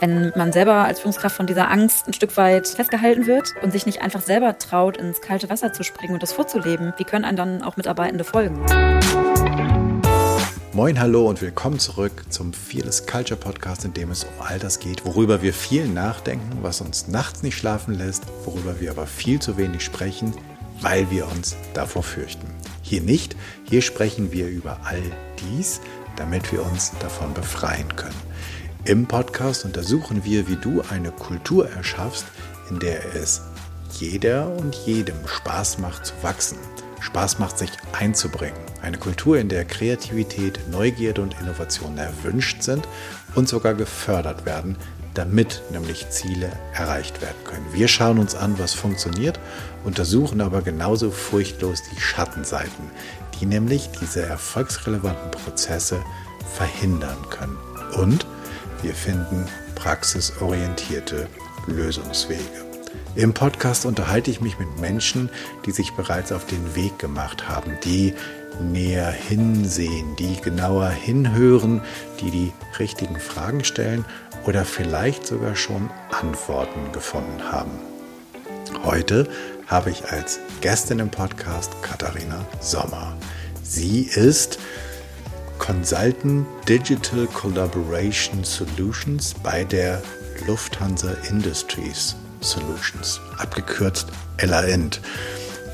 Wenn man selber als Führungskraft von dieser Angst ein Stück weit festgehalten wird und sich nicht einfach selber traut, ins kalte Wasser zu springen und das vorzuleben, wie können einem dann auch Mitarbeitende folgen? Moin, hallo und willkommen zurück zum Fearless Culture Podcast, in dem es um all das geht, worüber wir viel nachdenken, was uns nachts nicht schlafen lässt, worüber wir aber viel zu wenig sprechen, weil wir uns davor fürchten. Hier nicht, hier sprechen wir über all dies, damit wir uns davon befreien können. Im Podcast untersuchen wir, wie du eine Kultur erschaffst, in der es jeder und jedem Spaß macht zu wachsen, Spaß macht sich einzubringen. Eine Kultur, in der Kreativität, Neugierde und Innovation erwünscht sind und sogar gefördert werden, damit nämlich Ziele erreicht werden können. Wir schauen uns an, was funktioniert, untersuchen aber genauso furchtlos die Schattenseiten, die nämlich diese erfolgsrelevanten Prozesse verhindern können. Und wir finden praxisorientierte Lösungswege. Im Podcast unterhalte ich mich mit Menschen, die sich bereits auf den Weg gemacht haben, die näher hinsehen, die genauer hinhören, die die richtigen Fragen stellen oder vielleicht sogar schon Antworten gefunden haben. Heute habe ich als Gästin im Podcast Katharina Sommer. Sie ist Consultant Digital Collaboration Solutions bei der Lufthansa Industries Solutions, abgekürzt LAND.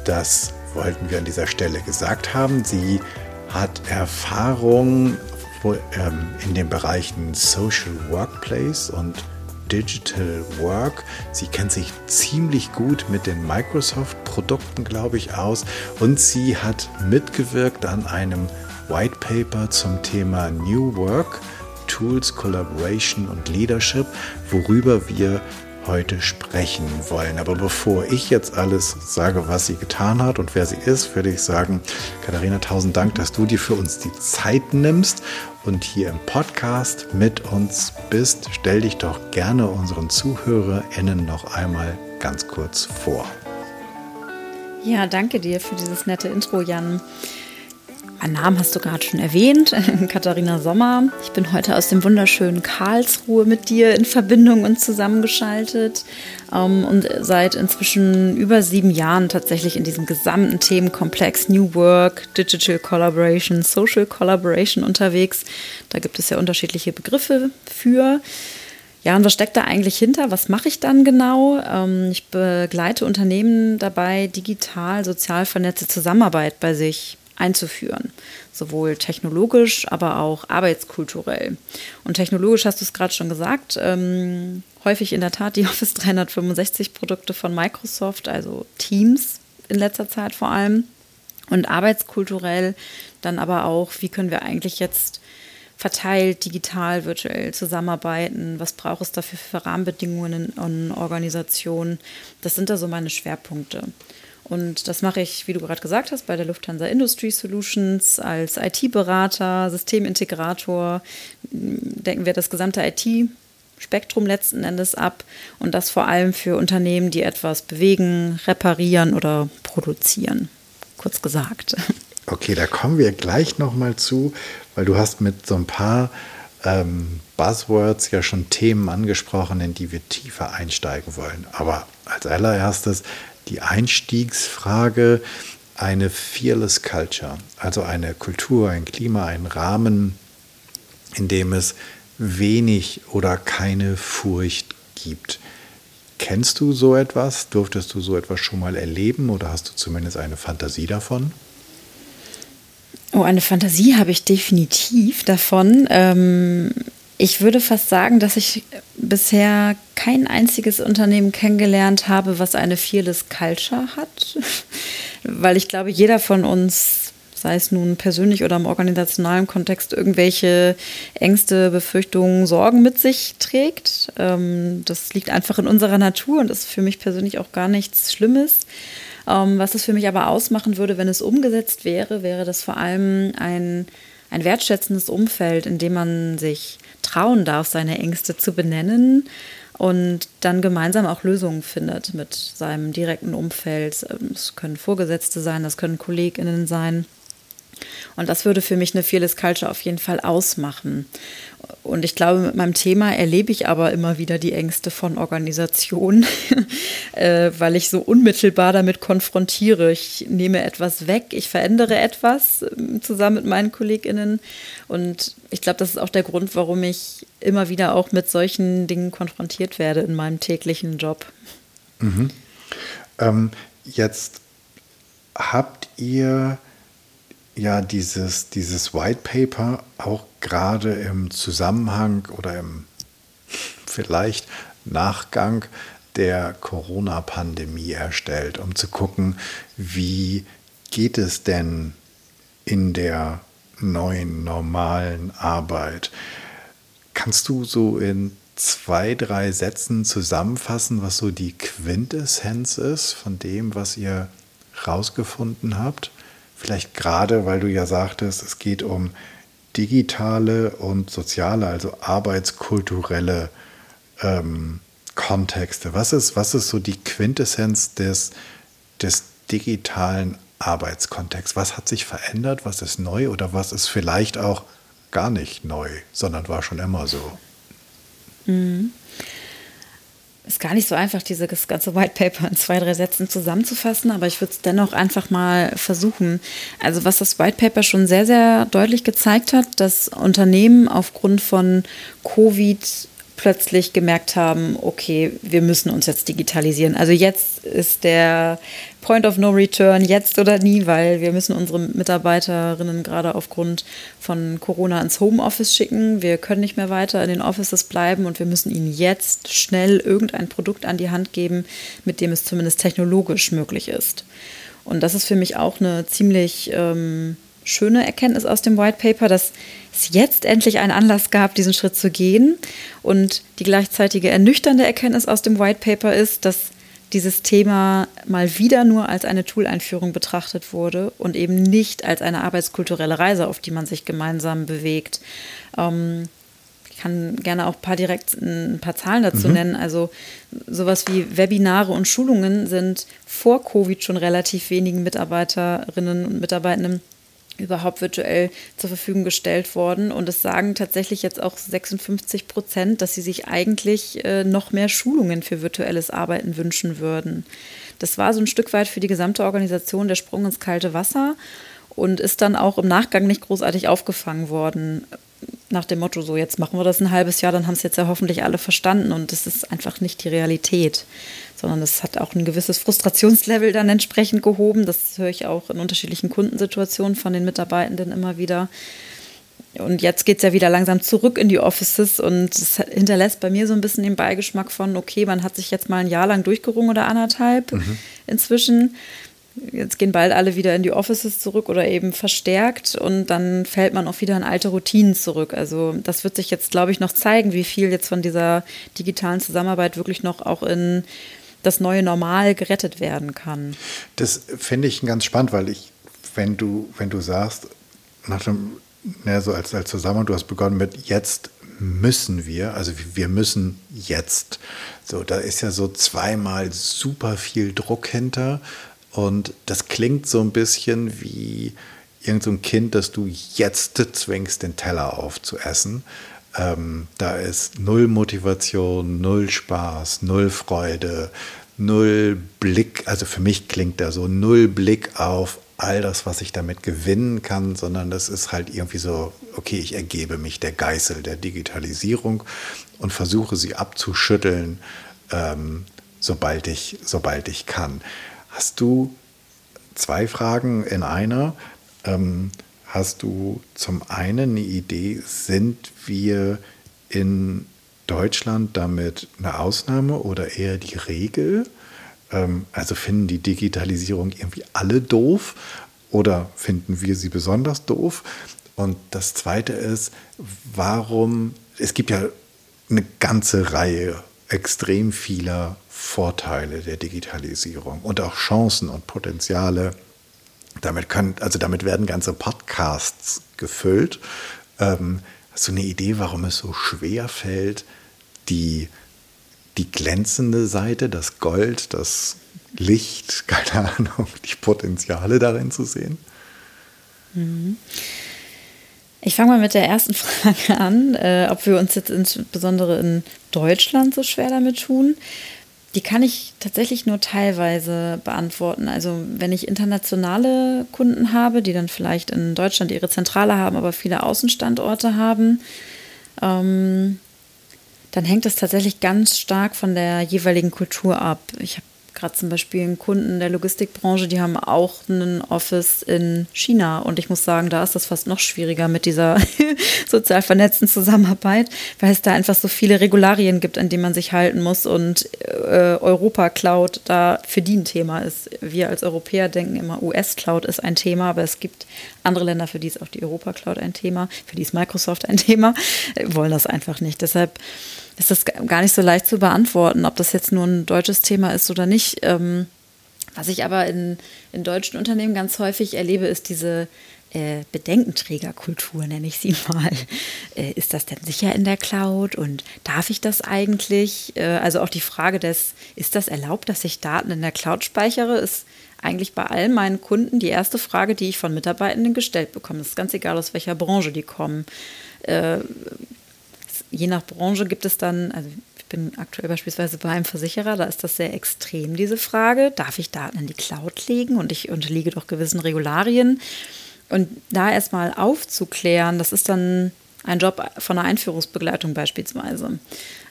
Das wollten wir an dieser Stelle gesagt haben. Sie hat Erfahrung ähm, in den Bereichen Social Workplace und Digital Work. Sie kennt sich ziemlich gut mit den Microsoft-Produkten, glaube ich, aus. Und sie hat mitgewirkt an einem White Paper zum Thema New Work, Tools, Collaboration und Leadership, worüber wir heute sprechen wollen. Aber bevor ich jetzt alles sage, was sie getan hat und wer sie ist, würde ich sagen, Katharina, tausend Dank, dass du dir für uns die Zeit nimmst und hier im Podcast mit uns bist. Stell dich doch gerne unseren ZuhörerInnen noch einmal ganz kurz vor. Ja, danke dir für dieses nette Intro, Jan. Mein Namen hast du gerade schon erwähnt, Katharina Sommer. Ich bin heute aus dem wunderschönen Karlsruhe mit dir in Verbindung und zusammengeschaltet ähm, und seit inzwischen über sieben Jahren tatsächlich in diesem gesamten Themenkomplex New Work, Digital Collaboration, Social Collaboration unterwegs. Da gibt es ja unterschiedliche Begriffe für. Ja, und was steckt da eigentlich hinter? Was mache ich dann genau? Ähm, ich begleite Unternehmen dabei, digital, sozial vernetzte Zusammenarbeit bei sich einzuführen. Sowohl technologisch, aber auch arbeitskulturell. Und technologisch hast du es gerade schon gesagt, ähm, häufig in der Tat die Office 365 Produkte von Microsoft, also Teams in letzter Zeit vor allem. Und arbeitskulturell dann aber auch, wie können wir eigentlich jetzt verteilt, digital, virtuell zusammenarbeiten? Was braucht es dafür für Rahmenbedingungen in Organisationen? Das sind da so meine Schwerpunkte. Und das mache ich, wie du gerade gesagt hast, bei der Lufthansa Industry Solutions als IT-Berater, Systemintegrator. Denken wir das gesamte IT-Spektrum letzten Endes ab und das vor allem für Unternehmen, die etwas bewegen, reparieren oder produzieren. Kurz gesagt. Okay, da kommen wir gleich nochmal zu, weil du hast mit so ein paar ähm, Buzzwords ja schon Themen angesprochen, in die wir tiefer einsteigen wollen. Aber als allererstes die Einstiegsfrage eine Fearless Culture, also eine Kultur, ein Klima, ein Rahmen, in dem es wenig oder keine Furcht gibt. Kennst du so etwas? Durftest du so etwas schon mal erleben oder hast du zumindest eine Fantasie davon? Oh, eine Fantasie habe ich definitiv davon. Ähm, ich würde fast sagen, dass ich bisher kein einziges Unternehmen kennengelernt habe, was eine Fearless Culture hat. Weil ich glaube, jeder von uns, sei es nun persönlich oder im organisationalen Kontext, irgendwelche Ängste, Befürchtungen, Sorgen mit sich trägt. Ähm, das liegt einfach in unserer Natur und ist für mich persönlich auch gar nichts Schlimmes. Ähm, was es für mich aber ausmachen würde, wenn es umgesetzt wäre, wäre das vor allem ein, ein wertschätzendes Umfeld, in dem man sich trauen darf, seine Ängste zu benennen und dann gemeinsam auch Lösungen findet mit seinem direkten Umfeld. Es können Vorgesetzte sein, das können KollegInnen sein. Und das würde für mich eine Fearless Culture auf jeden Fall ausmachen. Und ich glaube, mit meinem Thema erlebe ich aber immer wieder die Ängste von Organisationen, äh, weil ich so unmittelbar damit konfrontiere. Ich nehme etwas weg, ich verändere etwas ähm, zusammen mit meinen KollegInnen. Und ich glaube, das ist auch der Grund, warum ich immer wieder auch mit solchen Dingen konfrontiert werde in meinem täglichen Job. Mhm. Ähm, jetzt habt ihr ja dieses, dieses White Paper auch gerade im Zusammenhang oder im vielleicht Nachgang der Corona-Pandemie erstellt, um zu gucken, wie geht es denn in der neuen normalen Arbeit. Kannst du so in zwei, drei Sätzen zusammenfassen, was so die Quintessenz ist von dem, was ihr rausgefunden habt? Vielleicht gerade, weil du ja sagtest, es geht um digitale und soziale, also arbeitskulturelle ähm, Kontexte. Was ist, was ist so die Quintessenz des, des digitalen Arbeitskontexts? Was hat sich verändert? Was ist neu oder was ist vielleicht auch gar nicht neu, sondern war schon immer so? Mhm ist gar nicht so einfach, dieses ganze White Paper in zwei, drei Sätzen zusammenzufassen, aber ich würde es dennoch einfach mal versuchen. Also was das White Paper schon sehr, sehr deutlich gezeigt hat, dass Unternehmen aufgrund von Covid plötzlich gemerkt haben, okay, wir müssen uns jetzt digitalisieren. Also jetzt ist der Point of No Return, jetzt oder nie, weil wir müssen unsere Mitarbeiterinnen gerade aufgrund von Corona ins Homeoffice schicken. Wir können nicht mehr weiter in den Offices bleiben und wir müssen ihnen jetzt schnell irgendein Produkt an die Hand geben, mit dem es zumindest technologisch möglich ist. Und das ist für mich auch eine ziemlich ähm, schöne Erkenntnis aus dem White Paper, dass es jetzt endlich einen Anlass gab, diesen Schritt zu gehen. Und die gleichzeitige ernüchternde Erkenntnis aus dem White Paper ist, dass dieses Thema mal wieder nur als eine Tool-Einführung betrachtet wurde und eben nicht als eine arbeitskulturelle Reise, auf die man sich gemeinsam bewegt. Ähm, ich kann gerne auch ein paar direkt ein paar Zahlen dazu mhm. nennen. Also sowas wie Webinare und Schulungen sind vor Covid schon relativ wenigen Mitarbeiterinnen und Mitarbeitenden überhaupt virtuell zur Verfügung gestellt worden. Und es sagen tatsächlich jetzt auch 56 Prozent, dass sie sich eigentlich äh, noch mehr Schulungen für virtuelles Arbeiten wünschen würden. Das war so ein Stück weit für die gesamte Organisation der Sprung ins kalte Wasser und ist dann auch im Nachgang nicht großartig aufgefangen worden. Nach dem Motto, so jetzt machen wir das ein halbes Jahr, dann haben es jetzt ja hoffentlich alle verstanden und das ist einfach nicht die Realität sondern es hat auch ein gewisses Frustrationslevel dann entsprechend gehoben. Das höre ich auch in unterschiedlichen Kundensituationen von den Mitarbeitenden immer wieder. Und jetzt geht es ja wieder langsam zurück in die Offices und es hinterlässt bei mir so ein bisschen den Beigeschmack von, okay, man hat sich jetzt mal ein Jahr lang durchgerungen oder anderthalb mhm. inzwischen. Jetzt gehen bald alle wieder in die Offices zurück oder eben verstärkt und dann fällt man auch wieder in alte Routinen zurück. Also das wird sich jetzt, glaube ich, noch zeigen, wie viel jetzt von dieser digitalen Zusammenarbeit wirklich noch auch in das neue Normal gerettet werden kann. Das finde ich ganz spannend, weil ich, wenn du, wenn du sagst, nach dem, ne, so als, als Zusammenhang, du hast begonnen mit jetzt müssen wir, also wir müssen jetzt. So, da ist ja so zweimal super viel Druck hinter und das klingt so ein bisschen wie irgendein so Kind, das du jetzt zwingst, den Teller aufzuessen. Ähm, da ist null Motivation, null Spaß, null Freude, null Blick, also für mich klingt da so null Blick auf all das, was ich damit gewinnen kann, sondern das ist halt irgendwie so, okay, ich ergebe mich der Geißel der Digitalisierung und versuche sie abzuschütteln, ähm, sobald, ich, sobald ich kann. Hast du zwei Fragen in einer? Ähm, Hast du zum einen eine Idee, sind wir in Deutschland damit eine Ausnahme oder eher die Regel? Ähm, also finden die Digitalisierung irgendwie alle doof oder finden wir sie besonders doof? Und das Zweite ist, warum, es gibt ja eine ganze Reihe extrem vieler Vorteile der Digitalisierung und auch Chancen und Potenziale damit können, also damit werden ganze Podcasts gefüllt. Ähm, hast du eine Idee, warum es so schwer fällt, die, die glänzende Seite, das Gold, das Licht, keine Ahnung, die Potenziale darin zu sehen? Mhm. Ich fange mal mit der ersten Frage an, äh, ob wir uns jetzt insbesondere in Deutschland so schwer damit tun. Die kann ich tatsächlich nur teilweise beantworten. Also wenn ich internationale Kunden habe, die dann vielleicht in Deutschland ihre Zentrale haben, aber viele Außenstandorte haben, ähm, dann hängt das tatsächlich ganz stark von der jeweiligen Kultur ab. Ich habe gerade zum Beispiel einen Kunden der Logistikbranche, die haben auch einen Office in China. Und ich muss sagen, da ist das fast noch schwieriger mit dieser sozial vernetzten Zusammenarbeit, weil es da einfach so viele Regularien gibt, an denen man sich halten muss und äh, Europa Cloud da für die ein Thema ist. Wir als Europäer denken immer, US Cloud ist ein Thema, aber es gibt andere Länder, für die ist auch die Europa Cloud ein Thema, für die ist Microsoft ein Thema, wollen das einfach nicht. Deshalb ist das gar nicht so leicht zu beantworten, ob das jetzt nur ein deutsches Thema ist oder nicht. Ähm, was ich aber in, in deutschen Unternehmen ganz häufig erlebe, ist diese äh, Bedenkenträgerkultur, nenne ich sie mal. Äh, ist das denn sicher in der Cloud und darf ich das eigentlich? Äh, also auch die Frage des, ist das erlaubt, dass ich Daten in der Cloud speichere, ist eigentlich bei all meinen Kunden die erste Frage, die ich von Mitarbeitenden gestellt bekomme. Es ist ganz egal, aus welcher Branche die kommen. Je nach Branche gibt es dann, also ich bin aktuell beispielsweise bei einem Versicherer, da ist das sehr extrem, diese Frage. Darf ich Daten in die Cloud legen und ich unterliege doch gewissen Regularien? Und da erstmal aufzuklären, das ist dann ein Job von einer Einführungsbegleitung beispielsweise.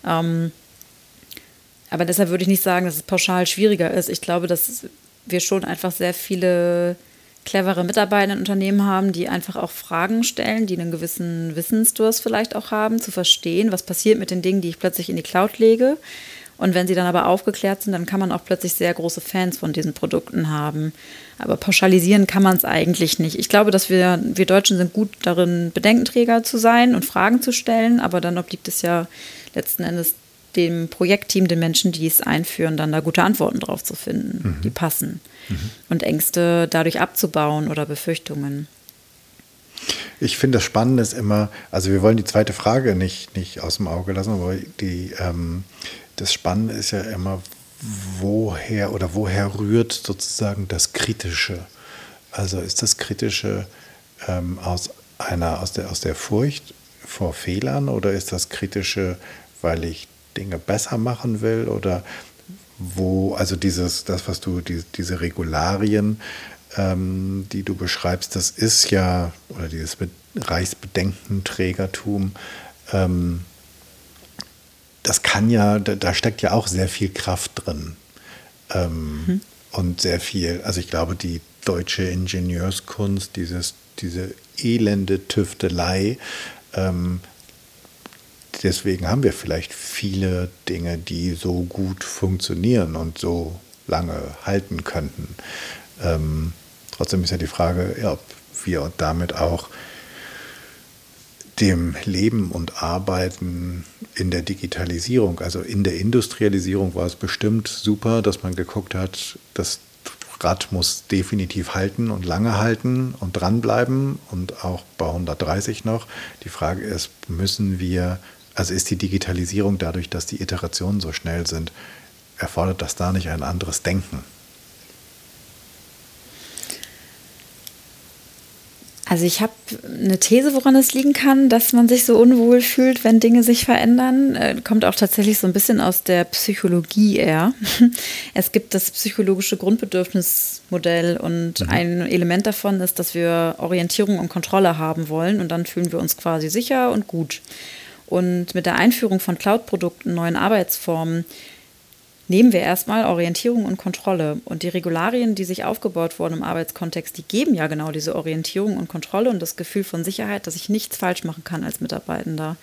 Ähm, aber deshalb würde ich nicht sagen, dass es pauschal schwieriger ist. Ich glaube, dass wir schon einfach sehr viele clevere Mitarbeiter in Unternehmen haben, die einfach auch Fragen stellen, die einen gewissen Wissensdurst vielleicht auch haben, zu verstehen, was passiert mit den Dingen, die ich plötzlich in die Cloud lege. Und wenn sie dann aber aufgeklärt sind, dann kann man auch plötzlich sehr große Fans von diesen Produkten haben. Aber pauschalisieren kann man es eigentlich nicht. Ich glaube, dass wir, wir Deutschen sind gut darin, Bedenkenträger zu sein und Fragen zu stellen, aber dann obliegt es ja letzten Endes dem Projektteam, den Menschen, die es einführen, dann da gute Antworten drauf zu finden, mhm. die passen. Mhm. Und Ängste dadurch abzubauen oder Befürchtungen. Ich finde das Spannende ist immer, also wir wollen die zweite Frage nicht, nicht aus dem Auge lassen, aber die, ähm, das Spannende ist ja immer, woher oder woher rührt sozusagen das Kritische? Also ist das Kritische ähm, aus einer, aus der, aus der Furcht vor Fehlern oder ist das Kritische, weil ich Dinge besser machen will oder wo, also dieses, das, was du, die, diese Regularien, ähm, die du beschreibst, das ist ja, oder dieses Reichsbedenkenträgertum, ähm, das kann ja, da, da, steckt ja auch sehr viel Kraft drin. Ähm, mhm. Und sehr viel, also ich glaube, die deutsche Ingenieurskunst, dieses, diese elende Tüftelei, ähm, deswegen haben wir vielleicht viele Dinge, die so gut funktionieren und so lange halten könnten. Ähm, trotzdem ist ja die Frage, ja, ob wir damit auch dem Leben und Arbeiten in der Digitalisierung, also in der Industrialisierung war es bestimmt super, dass man geguckt hat, das Rad muss definitiv halten und lange halten und dranbleiben und auch bei 130 noch. Die Frage ist, müssen wir also ist die Digitalisierung dadurch, dass die Iterationen so schnell sind, erfordert das da nicht ein anderes Denken? Also ich habe eine These, woran es liegen kann, dass man sich so unwohl fühlt, wenn Dinge sich verändern. Äh, kommt auch tatsächlich so ein bisschen aus der Psychologie eher. Es gibt das psychologische Grundbedürfnismodell und mhm. ein Element davon ist, dass wir Orientierung und Kontrolle haben wollen und dann fühlen wir uns quasi sicher und gut. Und mit der Einführung von Cloud-Produkten, neuen Arbeitsformen, nehmen wir erstmal Orientierung und Kontrolle. Und die Regularien, die sich aufgebaut wurden im Arbeitskontext, die geben ja genau diese Orientierung und Kontrolle und das Gefühl von Sicherheit, dass ich nichts falsch machen kann als Mitarbeitender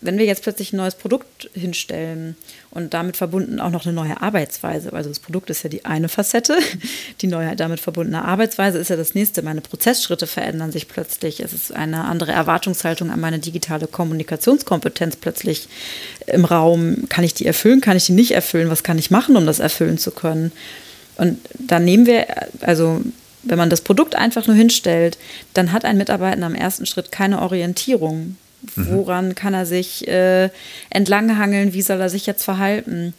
wenn wir jetzt plötzlich ein neues Produkt hinstellen und damit verbunden auch noch eine neue Arbeitsweise, also das Produkt ist ja die eine Facette, die neue damit verbundene Arbeitsweise ist ja das nächste. Meine Prozessschritte verändern sich plötzlich. Es ist eine andere Erwartungshaltung an meine digitale Kommunikationskompetenz plötzlich im Raum. Kann ich die erfüllen? Kann ich die nicht erfüllen? Was kann ich machen, um das erfüllen zu können? Und dann nehmen wir, also wenn man das Produkt einfach nur hinstellt, dann hat ein Mitarbeiter am ersten Schritt keine Orientierung Woran mhm. kann er sich äh, entlanghangeln? Wie soll er sich jetzt verhalten?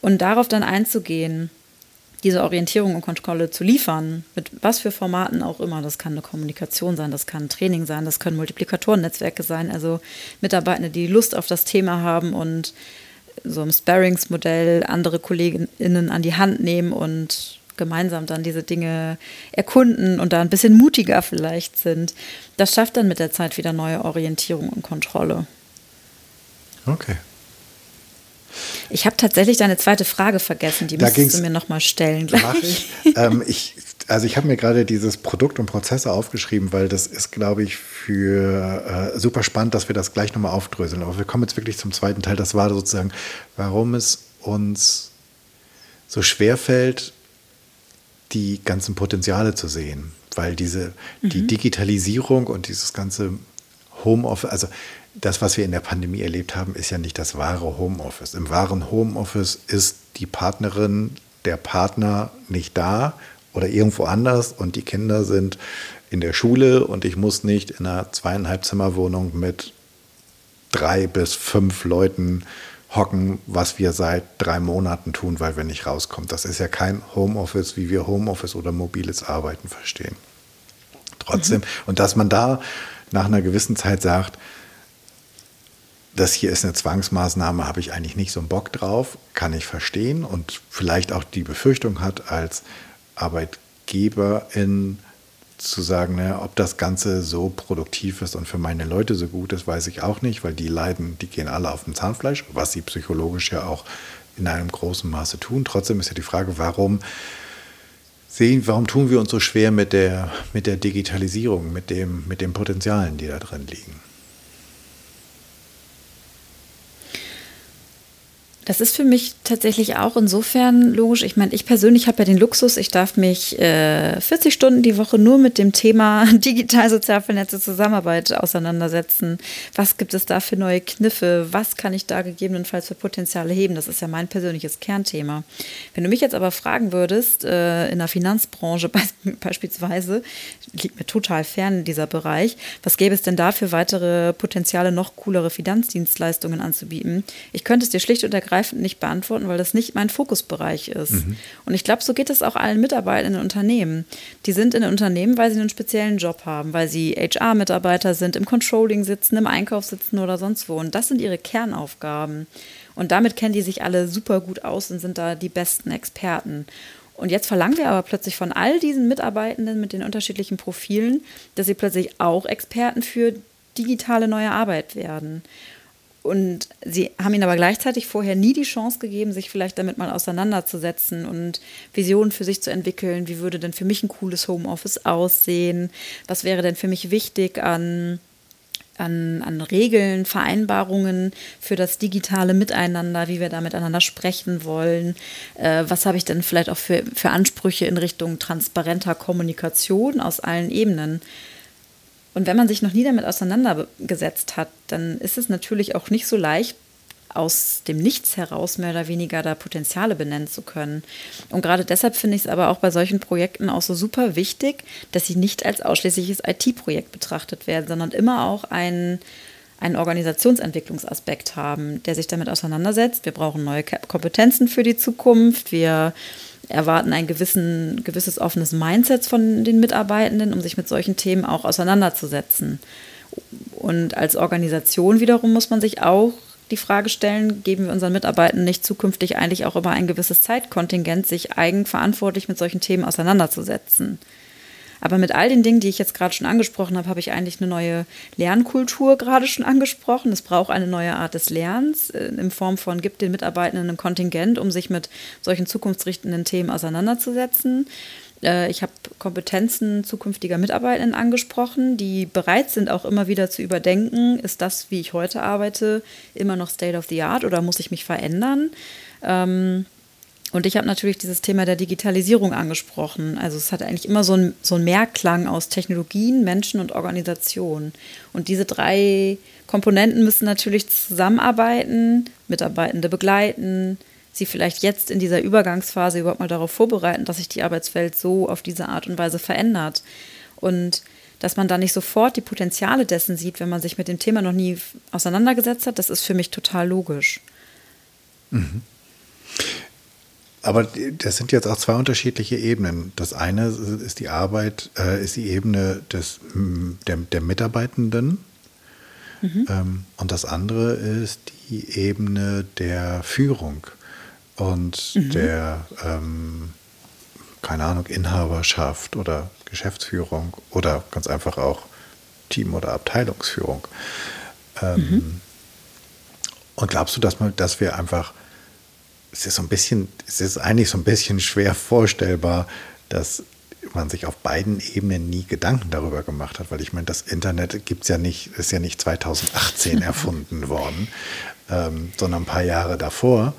Und darauf dann einzugehen, diese Orientierung und Kontrolle zu liefern, mit was für Formaten auch immer. Das kann eine Kommunikation sein, das kann Training sein, das können Multiplikatorennetzwerke sein, also Mitarbeitende, die Lust auf das Thema haben und so im Sparings-Modell andere KollegInnen an die Hand nehmen und gemeinsam dann diese Dinge erkunden und da ein bisschen mutiger vielleicht sind. Das schafft dann mit der Zeit wieder neue Orientierung und Kontrolle. Okay. Ich habe tatsächlich deine zweite Frage vergessen, die da müsstest du mir nochmal stellen gleich. Ich. Ähm, ich, also ich habe mir gerade dieses Produkt und Prozesse aufgeschrieben, weil das ist, glaube ich, für äh, super spannend, dass wir das gleich nochmal aufdröseln. Aber wir kommen jetzt wirklich zum zweiten Teil. Das war sozusagen, warum es uns so schwer fällt, die ganzen Potenziale zu sehen. Weil diese, mhm. die Digitalisierung und dieses ganze Homeoffice, also das, was wir in der Pandemie erlebt haben, ist ja nicht das wahre Homeoffice. Im wahren Homeoffice ist die Partnerin, der Partner nicht da oder irgendwo anders und die Kinder sind in der Schule und ich muss nicht in einer zweieinhalb Zimmerwohnung mit drei bis fünf Leuten hocken, was wir seit drei Monaten tun, weil wir nicht rauskommen. Das ist ja kein Homeoffice, wie wir Homeoffice oder mobiles Arbeiten verstehen. Trotzdem, mhm. und dass man da nach einer gewissen Zeit sagt, das hier ist eine Zwangsmaßnahme, habe ich eigentlich nicht so einen Bock drauf, kann ich verstehen und vielleicht auch die Befürchtung hat als Arbeitgeberin zu sagen, ne, ob das Ganze so produktiv ist und für meine Leute so gut ist, weiß ich auch nicht, weil die leiden, die gehen alle auf dem Zahnfleisch, was sie psychologisch ja auch in einem großen Maße tun. Trotzdem ist ja die Frage, warum sehen, warum tun wir uns so schwer mit der, mit der Digitalisierung, mit, dem, mit den Potenzialen, die da drin liegen? Das ist für mich tatsächlich auch insofern logisch. Ich meine, ich persönlich habe ja den Luxus, ich darf mich äh, 40 Stunden die Woche nur mit dem Thema digital sozial vernetzte Zusammenarbeit auseinandersetzen. Was gibt es da für neue Kniffe? Was kann ich da gegebenenfalls für Potenziale heben? Das ist ja mein persönliches Kernthema. Wenn du mich jetzt aber fragen würdest, äh, in der Finanzbranche beispielsweise, liegt mir total fern dieser Bereich, was gäbe es denn da für weitere Potenziale, noch coolere Finanzdienstleistungen anzubieten? Ich könnte es dir schlicht und ergreifend ergreifend nicht beantworten, weil das nicht mein Fokusbereich ist. Mhm. Und ich glaube, so geht es auch allen Mitarbeitern in Unternehmen. Die sind in Unternehmen, weil sie einen speziellen Job haben, weil sie HR-Mitarbeiter sind, im Controlling sitzen, im Einkauf sitzen oder sonst wo. Und das sind ihre Kernaufgaben. Und damit kennen die sich alle super gut aus und sind da die besten Experten. Und jetzt verlangen wir aber plötzlich von all diesen Mitarbeitenden mit den unterschiedlichen Profilen, dass sie plötzlich auch Experten für digitale neue Arbeit werden. Und sie haben ihnen aber gleichzeitig vorher nie die Chance gegeben, sich vielleicht damit mal auseinanderzusetzen und Visionen für sich zu entwickeln. Wie würde denn für mich ein cooles Homeoffice aussehen? Was wäre denn für mich wichtig an, an, an Regeln, Vereinbarungen für das digitale Miteinander, wie wir da miteinander sprechen wollen? Äh, was habe ich denn vielleicht auch für, für Ansprüche in Richtung transparenter Kommunikation aus allen Ebenen? Und wenn man sich noch nie damit auseinandergesetzt hat, dann ist es natürlich auch nicht so leicht, aus dem Nichts heraus mehr oder weniger da Potenziale benennen zu können. Und gerade deshalb finde ich es aber auch bei solchen Projekten auch so super wichtig, dass sie nicht als ausschließliches IT-Projekt betrachtet werden, sondern immer auch einen, einen Organisationsentwicklungsaspekt haben, der sich damit auseinandersetzt. Wir brauchen neue Kompetenzen für die Zukunft. Wir erwarten ein gewissen, gewisses offenes Mindset von den Mitarbeitenden, um sich mit solchen Themen auch auseinanderzusetzen. Und als Organisation wiederum muss man sich auch die Frage stellen, geben wir unseren Mitarbeitenden nicht zukünftig eigentlich auch immer ein gewisses Zeitkontingent, sich eigenverantwortlich mit solchen Themen auseinanderzusetzen. Aber mit all den Dingen, die ich jetzt gerade schon angesprochen habe, habe ich eigentlich eine neue Lernkultur gerade schon angesprochen. Es braucht eine neue Art des Lernens äh, in Form von, gibt den Mitarbeitenden ein Kontingent, um sich mit solchen zukunftsrichtenden Themen auseinanderzusetzen. Äh, ich habe Kompetenzen zukünftiger Mitarbeitenden angesprochen, die bereit sind, auch immer wieder zu überdenken, ist das, wie ich heute arbeite, immer noch State of the Art oder muss ich mich verändern? Und ich habe natürlich dieses Thema der Digitalisierung angesprochen. Also es hat eigentlich immer so ein, so ein Mehrklang aus Technologien, Menschen und Organisation. Und diese drei Komponenten müssen natürlich zusammenarbeiten, Mitarbeitende begleiten, sie vielleicht jetzt in dieser Übergangsphase überhaupt mal darauf vorbereiten, dass sich die Arbeitswelt so auf diese Art und Weise verändert. Und dass man da nicht sofort die Potenziale dessen sieht, wenn man sich mit dem Thema noch nie auseinandergesetzt hat, das ist für mich total logisch. Mhm. Aber das sind jetzt auch zwei unterschiedliche Ebenen. Das eine ist die Arbeit, äh, ist die Ebene des, der, der Mitarbeitenden. Mhm. Ähm, und das andere ist die Ebene der Führung und mhm. der, ähm, keine Ahnung, Inhaberschaft oder Geschäftsführung oder ganz einfach auch Team- oder Abteilungsführung. Ähm, mhm. Und glaubst du, dass, man, dass wir einfach es ist so ein bisschen, es ist eigentlich so ein bisschen schwer vorstellbar, dass man sich auf beiden Ebenen nie Gedanken darüber gemacht hat, weil ich meine, das Internet gibt's ja nicht, ist ja nicht 2018 erfunden worden, ähm, sondern ein paar Jahre davor.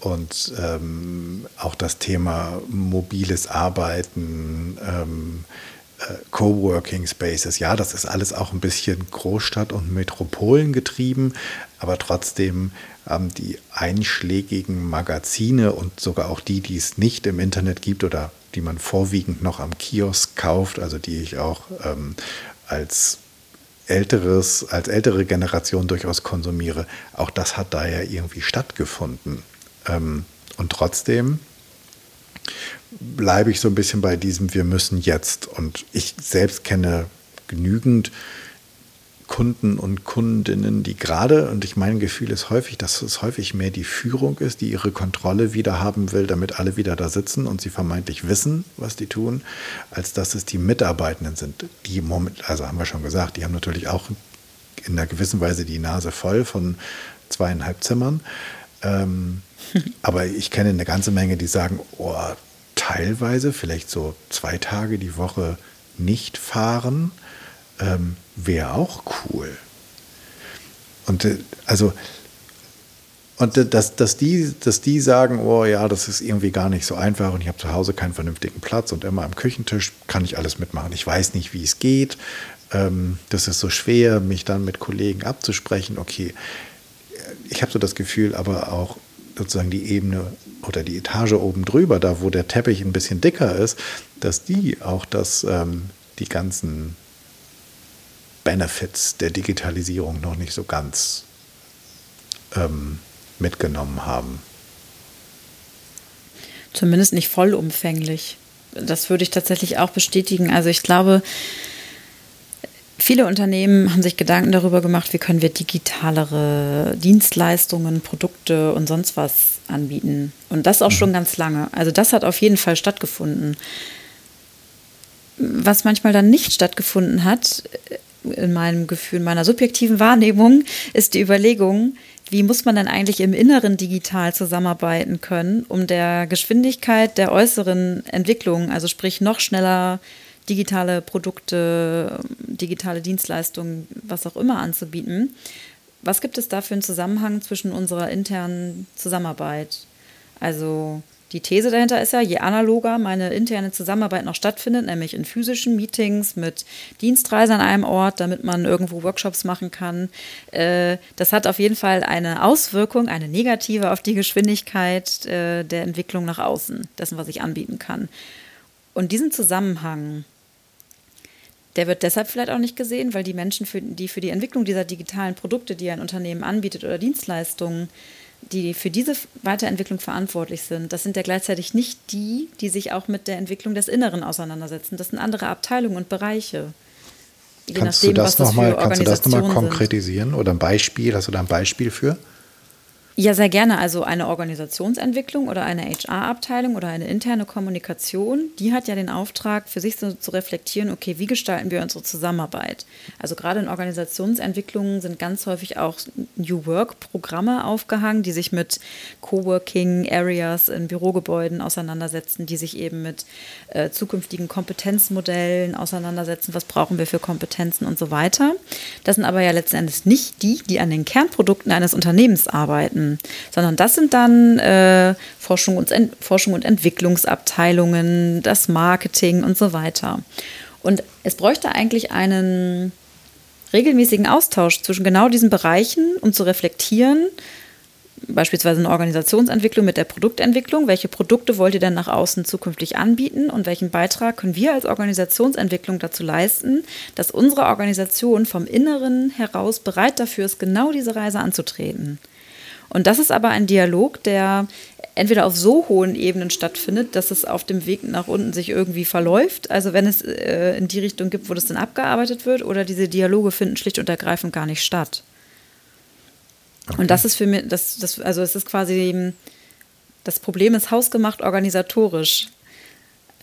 Und ähm, auch das Thema mobiles Arbeiten, ähm, äh, Coworking Spaces, ja, das ist alles auch ein bisschen Großstadt- und Metropolen getrieben, aber trotzdem haben die einschlägigen Magazine und sogar auch die, die es nicht im Internet gibt oder die man vorwiegend noch am Kiosk kauft, also die ich auch ähm, als älteres, als ältere Generation durchaus konsumiere, auch das hat da ja irgendwie stattgefunden. Ähm, und trotzdem bleibe ich so ein bisschen bei diesem Wir müssen jetzt. Und ich selbst kenne genügend Kunden und Kundinnen, die gerade, und ich mein Gefühl ist häufig, dass es häufig mehr die Führung ist, die ihre Kontrolle wieder haben will, damit alle wieder da sitzen und sie vermeintlich wissen, was die tun, als dass es die Mitarbeitenden sind. Die Moment, also haben wir schon gesagt, die haben natürlich auch in einer gewissen Weise die Nase voll von zweieinhalb Zimmern. Ähm, aber ich kenne eine ganze Menge, die sagen, oh, teilweise, vielleicht so zwei Tage die Woche nicht fahren ähm, wäre auch cool. Und äh, also, und äh, dass, dass, die, dass die sagen, oh ja, das ist irgendwie gar nicht so einfach und ich habe zu Hause keinen vernünftigen Platz und immer am Küchentisch kann ich alles mitmachen. Ich weiß nicht, wie es geht. Ähm, das ist so schwer, mich dann mit Kollegen abzusprechen. Okay, ich habe so das Gefühl, aber auch sozusagen die Ebene oder die Etage oben drüber, da wo der Teppich ein bisschen dicker ist, dass die auch das, ähm, die ganzen Benefits der Digitalisierung noch nicht so ganz ähm, mitgenommen haben. Zumindest nicht vollumfänglich. Das würde ich tatsächlich auch bestätigen. Also ich glaube, viele Unternehmen haben sich Gedanken darüber gemacht, wie können wir digitalere Dienstleistungen, Produkte und sonst was anbieten. Und das auch mhm. schon ganz lange. Also das hat auf jeden Fall stattgefunden. Was manchmal dann nicht stattgefunden hat, in meinem Gefühl, in meiner subjektiven Wahrnehmung, ist die Überlegung, wie muss man denn eigentlich im Inneren digital zusammenarbeiten können, um der Geschwindigkeit der äußeren Entwicklung, also sprich noch schneller digitale Produkte, digitale Dienstleistungen, was auch immer anzubieten. Was gibt es da für einen Zusammenhang zwischen unserer internen Zusammenarbeit? Also die These dahinter ist ja, je analoger meine interne Zusammenarbeit noch stattfindet, nämlich in physischen Meetings mit Dienstreisen an einem Ort, damit man irgendwo Workshops machen kann, äh, das hat auf jeden Fall eine Auswirkung, eine negative auf die Geschwindigkeit äh, der Entwicklung nach außen, dessen, was ich anbieten kann. Und diesen Zusammenhang, der wird deshalb vielleicht auch nicht gesehen, weil die Menschen, für, die für die Entwicklung dieser digitalen Produkte, die ein Unternehmen anbietet oder Dienstleistungen, die für diese Weiterentwicklung verantwortlich sind, das sind ja gleichzeitig nicht die, die sich auch mit der Entwicklung des Inneren auseinandersetzen. Das sind andere Abteilungen und Bereiche. Je kannst, nachdem, du das noch mal, kannst du das nochmal konkretisieren oder ein Beispiel? Hast du da ein Beispiel für? Ja, sehr gerne. Also eine Organisationsentwicklung oder eine HR-Abteilung oder eine interne Kommunikation, die hat ja den Auftrag, für sich so zu reflektieren, okay, wie gestalten wir unsere Zusammenarbeit? Also gerade in Organisationsentwicklungen sind ganz häufig auch New Work-Programme aufgehangen, die sich mit Coworking-Areas in Bürogebäuden auseinandersetzen, die sich eben mit äh, zukünftigen Kompetenzmodellen auseinandersetzen. Was brauchen wir für Kompetenzen und so weiter? Das sind aber ja letzten Endes nicht die, die an den Kernprodukten eines Unternehmens arbeiten arbeiten, sondern das sind dann äh, Forschung, und Forschung und Entwicklungsabteilungen, das Marketing und so weiter. Und es bräuchte eigentlich einen regelmäßigen Austausch zwischen genau diesen Bereichen, um zu reflektieren, beispielsweise eine Organisationsentwicklung mit der Produktentwicklung. Welche Produkte wollt ihr denn nach außen zukünftig anbieten und welchen Beitrag können wir als Organisationsentwicklung dazu leisten, dass unsere Organisation vom Inneren heraus bereit dafür ist, genau diese Reise anzutreten? Und das ist aber ein Dialog, der entweder auf so hohen Ebenen stattfindet, dass es auf dem Weg nach unten sich irgendwie verläuft. Also wenn es äh, in die Richtung gibt, wo das dann abgearbeitet wird, oder diese Dialoge finden schlicht und ergreifend gar nicht statt. Okay. Und das ist für mich, das, das, also es ist quasi, das Problem ist hausgemacht organisatorisch.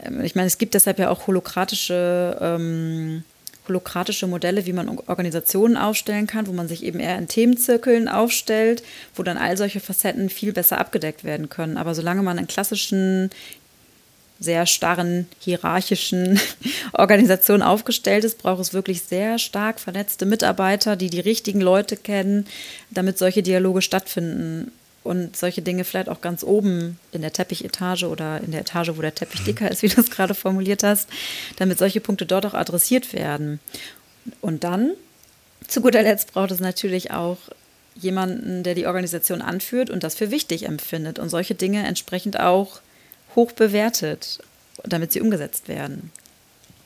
Ähm, ich meine, es gibt deshalb ja auch holokratische ähm, holokratische Modelle, wie man Organisationen aufstellen kann, wo man sich eben eher in Themenzirkeln aufstellt, wo dann all solche Facetten viel besser abgedeckt werden können. Aber solange man in klassischen, sehr starren, hierarchischen Organisationen aufgestellt ist, braucht es wirklich sehr stark vernetzte Mitarbeiter, die die richtigen Leute kennen, damit solche Dialoge stattfinden und solche Dinge vielleicht auch ganz oben in der Teppichetage oder in der Etage, wo der Teppich dicker ist, wie du es gerade formuliert hast, damit solche Punkte dort auch adressiert werden. Und dann, zu guter Letzt, braucht es natürlich auch jemanden, der die Organisation anführt und das für wichtig empfindet und solche Dinge entsprechend auch hoch bewertet, damit sie umgesetzt werden.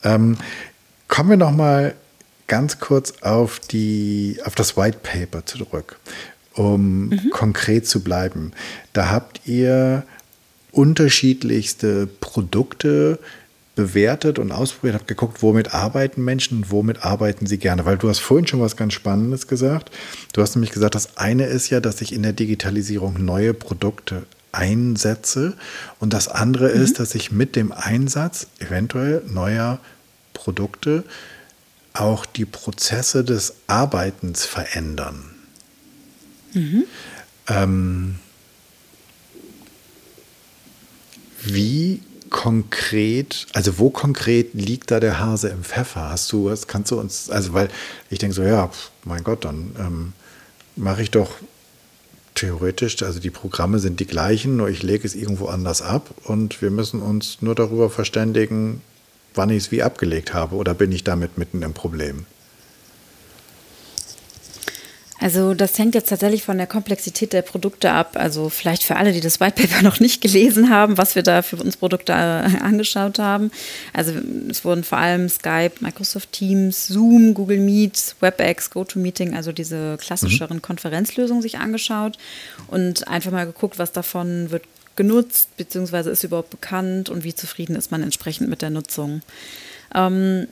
Ähm, kommen wir noch mal ganz kurz auf, die, auf das White Paper zurück um mhm. konkret zu bleiben. Da habt ihr unterschiedlichste Produkte bewertet und ausprobiert, habt geguckt, womit arbeiten Menschen und womit arbeiten sie gerne. Weil du hast vorhin schon was ganz Spannendes gesagt. Du hast nämlich gesagt, das eine ist ja, dass ich in der Digitalisierung neue Produkte einsetze und das andere mhm. ist, dass ich mit dem Einsatz eventuell neuer Produkte auch die Prozesse des Arbeitens verändern. Mhm. Ähm, wie konkret, also wo konkret liegt da der Hase im Pfeffer? Hast du was, kannst du uns, also weil ich denke so, ja, mein Gott, dann ähm, mache ich doch theoretisch, also die Programme sind die gleichen, nur ich lege es irgendwo anders ab und wir müssen uns nur darüber verständigen, wann ich es wie abgelegt habe oder bin ich damit mitten im Problem? Also das hängt jetzt tatsächlich von der Komplexität der Produkte ab. Also vielleicht für alle, die das White Paper noch nicht gelesen haben, was wir da für uns Produkte äh, angeschaut haben. Also es wurden vor allem Skype, Microsoft Teams, Zoom, Google Meet, WebEx, GoToMeeting, also diese klassischeren mhm. Konferenzlösungen sich angeschaut und einfach mal geguckt, was davon wird genutzt, beziehungsweise ist überhaupt bekannt und wie zufrieden ist man entsprechend mit der Nutzung. Ähm,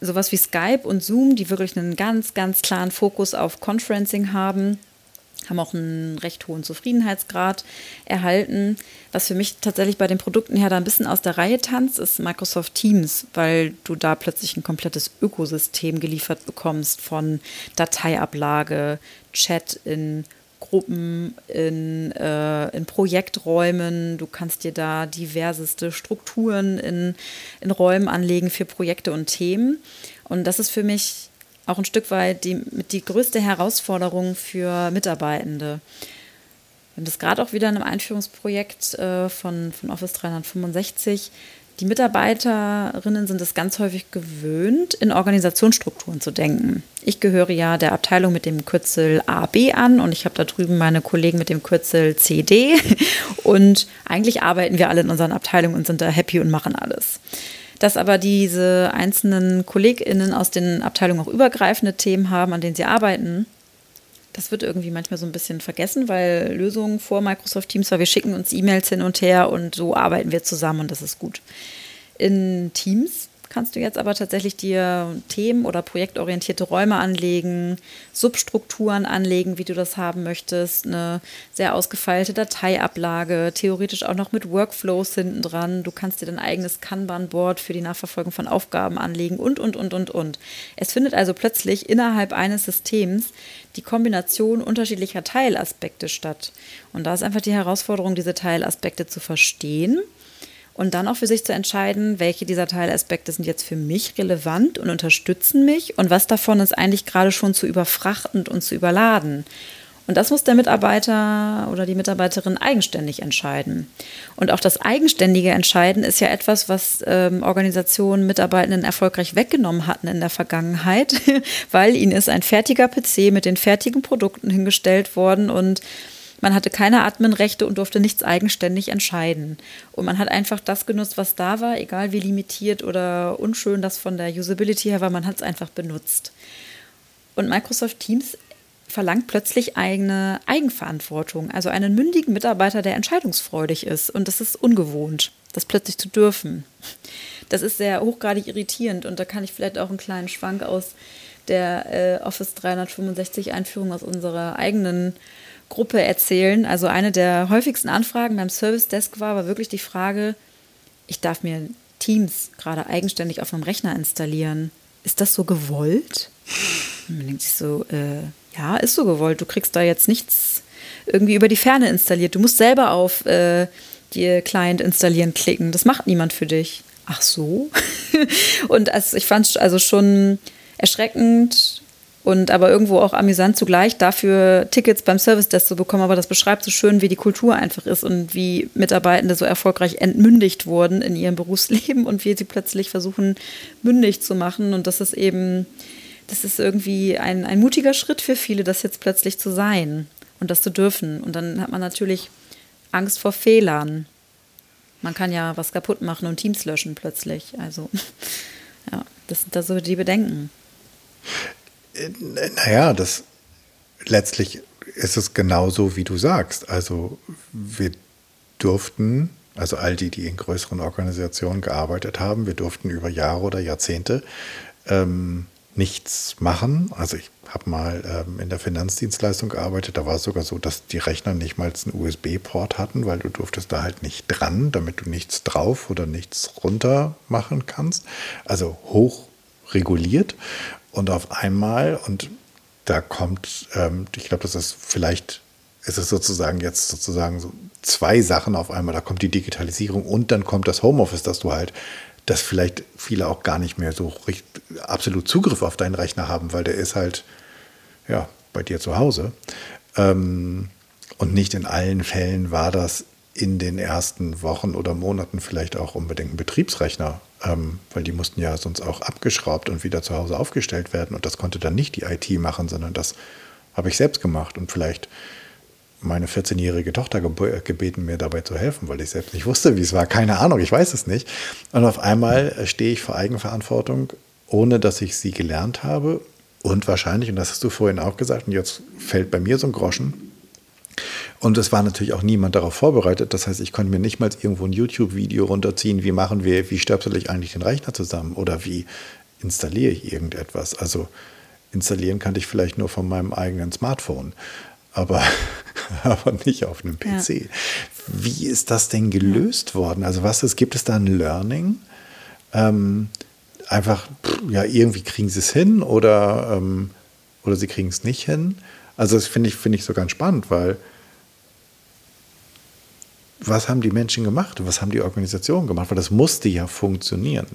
sowas wie Skype und Zoom, die wirklich einen ganz, ganz klaren Fokus auf Conferencing haben, haben auch einen recht hohen Zufriedenheitsgrad erhalten. Was für mich tatsächlich bei den Produkten her da ein bisschen aus der Reihe tanzt, ist Microsoft Teams, weil du da plötzlich ein komplettes Ökosystem geliefert bekommst von Dateiablage, Chat in Gruppen, in, äh, in Projekträumen. Du kannst dir da diverseste Strukturen in, in Räumen anlegen für Projekte und Themen. Und das ist für mich auch ein Stück weit die, mit die größte Herausforderung für Mitarbeitende. Wir haben das gerade auch wieder in einem Einführungsprojekt äh, von, von Office 365 die Mitarbeiterinnen sind es ganz häufig gewöhnt, in Organisationsstrukturen zu denken. Ich gehöre ja der Abteilung mit dem Kürzel AB an und ich habe da drüben meine Kollegen mit dem Kürzel CD. Und eigentlich arbeiten wir alle in unseren Abteilungen und sind da happy und machen alles. Dass aber diese einzelnen KollegInnen aus den Abteilungen auch übergreifende Themen haben, an denen sie arbeiten, das wird irgendwie manchmal so ein bisschen vergessen, weil Lösungen vor Microsoft Teams war, wir schicken uns E-Mails hin und her und so arbeiten wir zusammen und das ist gut. In Teams kannst du jetzt aber tatsächlich dir Themen- oder projektorientierte Räume anlegen, Substrukturen anlegen, wie du das haben möchtest, eine sehr ausgefeilte Dateiablage, theoretisch auch noch mit Workflows hinten dran. Du kannst dir dein eigenes Kanban-Board für die Nachverfolgung von Aufgaben anlegen und, und, und, und, und. Es findet also plötzlich innerhalb eines Systems die Kombination unterschiedlicher Teilaspekte statt. Und da ist einfach die Herausforderung, diese Teilaspekte zu verstehen und dann auch für sich zu entscheiden, welche dieser Teilaspekte sind jetzt für mich relevant und unterstützen mich und was davon ist eigentlich gerade schon zu überfrachtend und zu überladen. Und das muss der Mitarbeiter oder die Mitarbeiterin eigenständig entscheiden. Und auch das eigenständige Entscheiden ist ja etwas, was ähm, Organisationen Mitarbeitenden erfolgreich weggenommen hatten in der Vergangenheit, weil ihnen ist ein fertiger PC mit den fertigen Produkten hingestellt worden und man hatte keine Adminrechte und durfte nichts eigenständig entscheiden. Und man hat einfach das genutzt, was da war, egal wie limitiert oder unschön das von der Usability her war, man hat es einfach benutzt. Und Microsoft Teams verlangt plötzlich eine Eigenverantwortung, also einen mündigen Mitarbeiter, der entscheidungsfreudig ist. Und das ist ungewohnt, das plötzlich zu dürfen. Das ist sehr hochgradig irritierend und da kann ich vielleicht auch einen kleinen Schwank aus der äh, Office 365 Einführung aus unserer eigenen Gruppe erzählen. Also eine der häufigsten Anfragen beim Service Desk war, war wirklich die Frage, ich darf mir Teams gerade eigenständig auf meinem Rechner installieren. Ist das so gewollt? Und man denkt sich so, äh, ja, ist so gewollt. Du kriegst da jetzt nichts irgendwie über die Ferne installiert. Du musst selber auf äh, die Client installieren klicken. Das macht niemand für dich. Ach so? Und also ich fand es also schon erschreckend und aber irgendwo auch amüsant zugleich, dafür Tickets beim Service Desk zu bekommen. Aber das beschreibt so schön, wie die Kultur einfach ist und wie Mitarbeitende so erfolgreich entmündigt wurden in ihrem Berufsleben und wie sie plötzlich versuchen, mündig zu machen. Und das ist eben, das ist irgendwie ein, ein mutiger Schritt für viele, das jetzt plötzlich zu sein und das zu dürfen. Und dann hat man natürlich Angst vor Fehlern. Man kann ja was kaputt machen und Teams löschen plötzlich. Also, ja, das sind da so die Bedenken. Naja, das letztlich ist es genauso, wie du sagst. Also wir durften, also all die, die in größeren Organisationen gearbeitet haben, wir durften über Jahre oder Jahrzehnte ähm, nichts machen. Also ich habe mal ähm, in der Finanzdienstleistung gearbeitet, da war es sogar so, dass die Rechner nicht mal einen USB-Port hatten, weil du durftest da halt nicht dran, damit du nichts drauf oder nichts runter machen kannst. Also hoch reguliert. Und auf einmal, und da kommt, ähm, ich glaube, das ist vielleicht, ist es sozusagen jetzt sozusagen so zwei Sachen auf einmal. Da kommt die Digitalisierung und dann kommt das Homeoffice, dass du halt, dass vielleicht viele auch gar nicht mehr so richtig, absolut Zugriff auf deinen Rechner haben, weil der ist halt, ja, bei dir zu Hause. Ähm, und nicht in allen Fällen war das in den ersten Wochen oder Monaten vielleicht auch unbedingt ein Betriebsrechner, ähm, weil die mussten ja sonst auch abgeschraubt und wieder zu Hause aufgestellt werden. Und das konnte dann nicht die IT machen, sondern das habe ich selbst gemacht und vielleicht meine 14-jährige Tochter gebeten, mir dabei zu helfen, weil ich selbst nicht wusste, wie es war. Keine Ahnung, ich weiß es nicht. Und auf einmal äh, stehe ich vor Eigenverantwortung, ohne dass ich sie gelernt habe. Und wahrscheinlich, und das hast du vorhin auch gesagt, und jetzt fällt bei mir so ein Groschen, und es war natürlich auch niemand darauf vorbereitet. Das heißt, ich konnte mir nicht mal irgendwo ein YouTube-Video runterziehen, wie machen wir, wie stöpsel ich eigentlich den Rechner zusammen oder wie installiere ich irgendetwas. Also installieren kannte ich vielleicht nur von meinem eigenen Smartphone, aber, aber nicht auf einem PC. Ja. Wie ist das denn gelöst worden? Also was ist, gibt es da ein Learning? Ähm, einfach, ja, irgendwie kriegen sie es hin oder, ähm, oder sie kriegen es nicht hin. Also das finde ich, find ich so ganz spannend, weil was haben die Menschen gemacht? Was haben die Organisationen gemacht? Weil das musste ja funktionieren.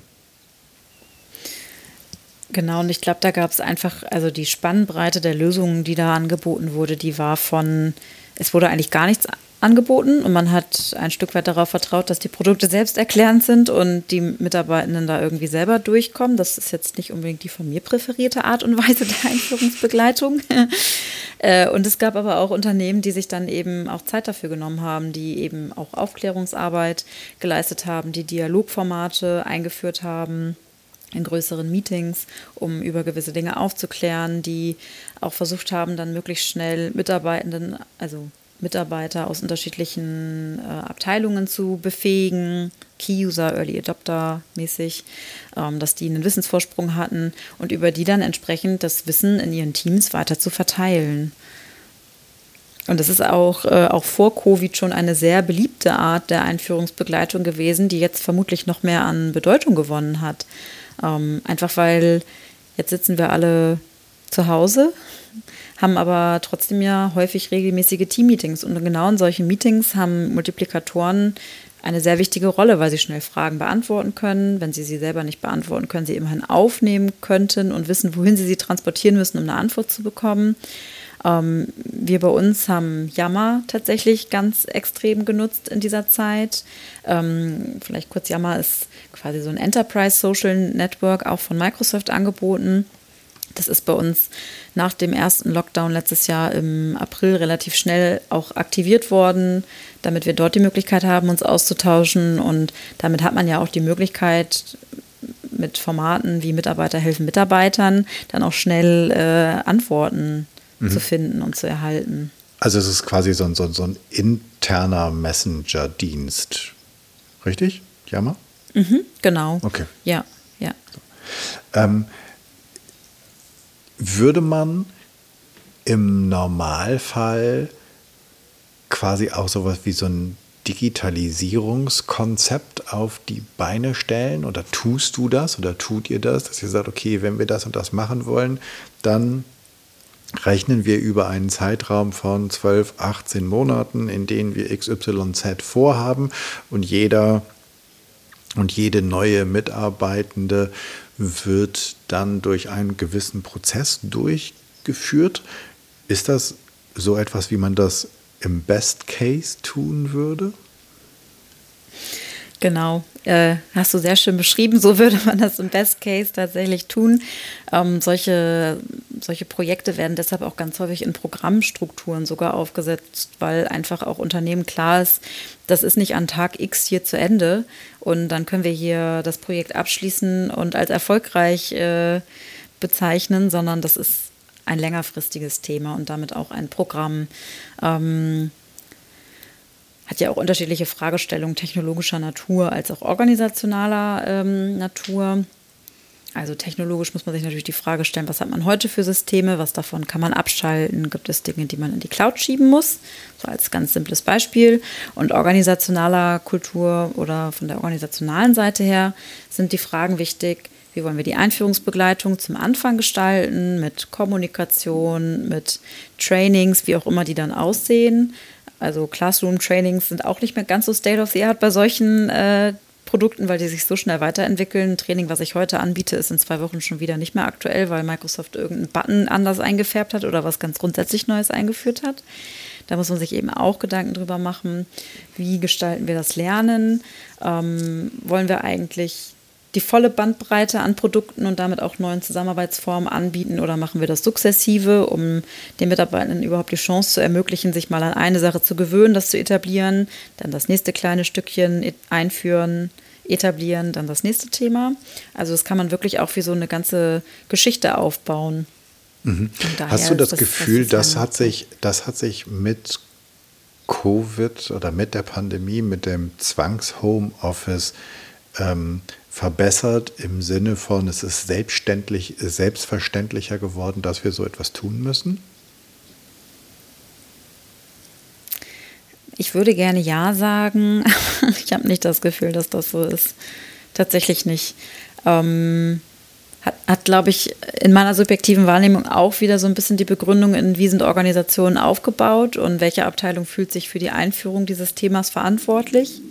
Genau, und ich glaube, da gab es einfach, also die Spannbreite der Lösungen, die da angeboten wurde, die war von, es wurde eigentlich gar nichts angeboten und man hat ein Stück weit darauf vertraut, dass die Produkte selbsterklärend sind und die Mitarbeitenden da irgendwie selber durchkommen. Das ist jetzt nicht unbedingt die von mir präferierte Art und Weise der Einführungsbegleitung. Äh, und es gab aber auch Unternehmen, die sich dann eben auch Zeit dafür genommen haben, die eben auch Aufklärungsarbeit geleistet haben, die Dialogformate eingeführt haben in größeren Meetings, um über gewisse Dinge aufzuklären, die auch versucht haben, dann möglichst schnell Mitarbeitenden, also Mitarbeiter aus unterschiedlichen äh, Abteilungen zu befähigen, Key-User, Early Adopter mäßig, ähm, dass die einen Wissensvorsprung hatten und über die dann entsprechend das Wissen in ihren Teams weiter zu verteilen. Und das ist auch, äh, auch vor Covid schon eine sehr beliebte Art der Einführungsbegleitung gewesen, die jetzt vermutlich noch mehr an Bedeutung gewonnen hat. Ähm, einfach weil jetzt sitzen wir alle zu Hause haben aber trotzdem ja häufig regelmäßige Teammeetings. Und genau in solchen Meetings haben Multiplikatoren eine sehr wichtige Rolle, weil sie schnell Fragen beantworten können. Wenn sie sie selber nicht beantworten können, sie immerhin aufnehmen könnten und wissen, wohin sie sie transportieren müssen, um eine Antwort zu bekommen. Ähm, wir bei uns haben Yammer tatsächlich ganz extrem genutzt in dieser Zeit. Ähm, vielleicht kurz, Yammer ist quasi so ein Enterprise Social Network, auch von Microsoft angeboten. Das ist bei uns nach dem ersten Lockdown letztes Jahr im April relativ schnell auch aktiviert worden, damit wir dort die Möglichkeit haben, uns auszutauschen. Und damit hat man ja auch die Möglichkeit, mit Formaten wie Mitarbeiter helfen Mitarbeitern dann auch schnell äh, Antworten mhm. zu finden und zu erhalten. Also es ist quasi so ein, so, so ein interner Messenger-Dienst. Richtig? Jammer? Mhm, genau. Okay. Ja, ja. Ähm, würde man im Normalfall quasi auch sowas wie so ein Digitalisierungskonzept auf die Beine stellen? Oder tust du das oder tut ihr das, dass ihr sagt, okay, wenn wir das und das machen wollen, dann rechnen wir über einen Zeitraum von 12, 18 Monaten, in denen wir XYZ vorhaben und jeder und jede neue Mitarbeitende wird dann durch einen gewissen Prozess durchgeführt. Ist das so etwas, wie man das im Best Case tun würde? Genau, äh, hast du sehr schön beschrieben. So würde man das im Best Case tatsächlich tun. Ähm, solche, solche Projekte werden deshalb auch ganz häufig in Programmstrukturen sogar aufgesetzt, weil einfach auch Unternehmen klar ist, das ist nicht an Tag X hier zu Ende und dann können wir hier das Projekt abschließen und als erfolgreich äh, bezeichnen, sondern das ist ein längerfristiges Thema und damit auch ein Programm. Ähm, hat ja auch unterschiedliche Fragestellungen technologischer Natur als auch organisationaler ähm, Natur. Also technologisch muss man sich natürlich die Frage stellen, was hat man heute für Systeme, was davon kann man abschalten, gibt es Dinge, die man in die Cloud schieben muss, so als ganz simples Beispiel. Und organisationaler Kultur oder von der organisationalen Seite her sind die Fragen wichtig, wie wollen wir die Einführungsbegleitung zum Anfang gestalten, mit Kommunikation, mit Trainings, wie auch immer die dann aussehen. Also Classroom-Trainings sind auch nicht mehr ganz so state of the art bei solchen äh, Produkten, weil die sich so schnell weiterentwickeln. Training, was ich heute anbiete, ist in zwei Wochen schon wieder nicht mehr aktuell, weil Microsoft irgendeinen Button anders eingefärbt hat oder was ganz grundsätzlich Neues eingeführt hat. Da muss man sich eben auch Gedanken drüber machen, wie gestalten wir das Lernen? Ähm, wollen wir eigentlich die volle Bandbreite an Produkten und damit auch neuen Zusammenarbeitsformen anbieten oder machen wir das sukzessive, um den Mitarbeitenden überhaupt die Chance zu ermöglichen, sich mal an eine Sache zu gewöhnen, das zu etablieren, dann das nächste kleine Stückchen einführen, etablieren, dann das nächste Thema. Also das kann man wirklich auch wie so eine ganze Geschichte aufbauen. Mhm. Hast du das, das Gefühl, das, das hat sich, das hat sich mit Covid oder mit der Pandemie, mit dem Zwangs-Homeoffice ähm, verbessert im Sinne von, es ist selbstverständlich, selbstverständlicher geworden, dass wir so etwas tun müssen? Ich würde gerne Ja sagen. ich habe nicht das Gefühl, dass das so ist. Tatsächlich nicht. Ähm, hat, hat glaube ich, in meiner subjektiven Wahrnehmung auch wieder so ein bisschen die Begründung in, wie sind Organisationen aufgebaut und welche Abteilung fühlt sich für die Einführung dieses Themas verantwortlich.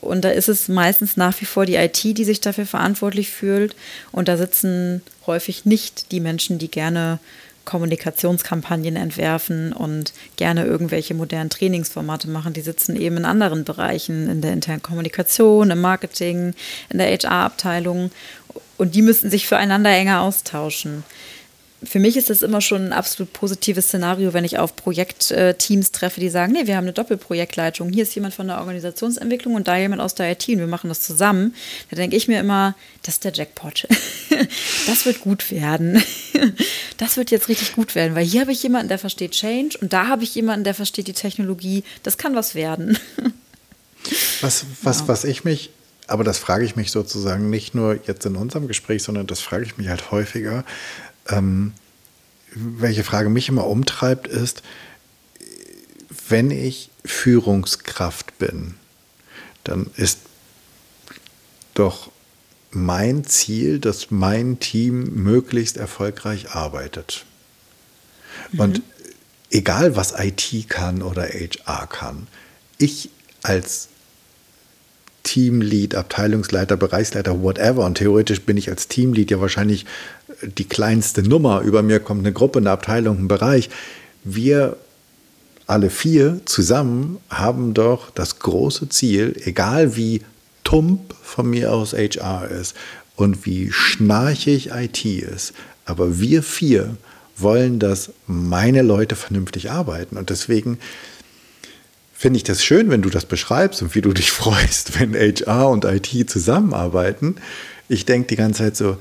Und da ist es meistens nach wie vor die IT, die sich dafür verantwortlich fühlt. Und da sitzen häufig nicht die Menschen, die gerne Kommunikationskampagnen entwerfen und gerne irgendwelche modernen Trainingsformate machen. Die sitzen eben in anderen Bereichen, in der internen Kommunikation, im Marketing, in der HR-Abteilung. Und die müssten sich füreinander enger austauschen für mich ist das immer schon ein absolut positives Szenario, wenn ich auf Projektteams treffe, die sagen, nee, wir haben eine Doppelprojektleitung. Hier ist jemand von der Organisationsentwicklung und da jemand aus der IT und wir machen das zusammen. Da denke ich mir immer, das ist der Jackpot. Das wird gut werden. Das wird jetzt richtig gut werden, weil hier habe ich jemanden, der versteht Change und da habe ich jemanden, der versteht die Technologie. Das kann was werden. Was, was, ja. was ich mich aber das frage ich mich sozusagen nicht nur jetzt in unserem Gespräch, sondern das frage ich mich halt häufiger. Ähm, welche Frage mich immer umtreibt, ist, wenn ich Führungskraft bin, dann ist doch mein Ziel, dass mein Team möglichst erfolgreich arbeitet. Mhm. Und egal, was IT kann oder HR kann, ich als Teamlead, Abteilungsleiter, Bereichsleiter, whatever. Und theoretisch bin ich als Teamlead ja wahrscheinlich die kleinste Nummer. Über mir kommt eine Gruppe, eine Abteilung, ein Bereich. Wir alle vier zusammen haben doch das große Ziel, egal wie tump von mir aus HR ist und wie schnarchig IT ist, aber wir vier wollen, dass meine Leute vernünftig arbeiten. Und deswegen finde ich das schön, wenn du das beschreibst und wie du dich freust, wenn HR und IT zusammenarbeiten. Ich denke die ganze Zeit so,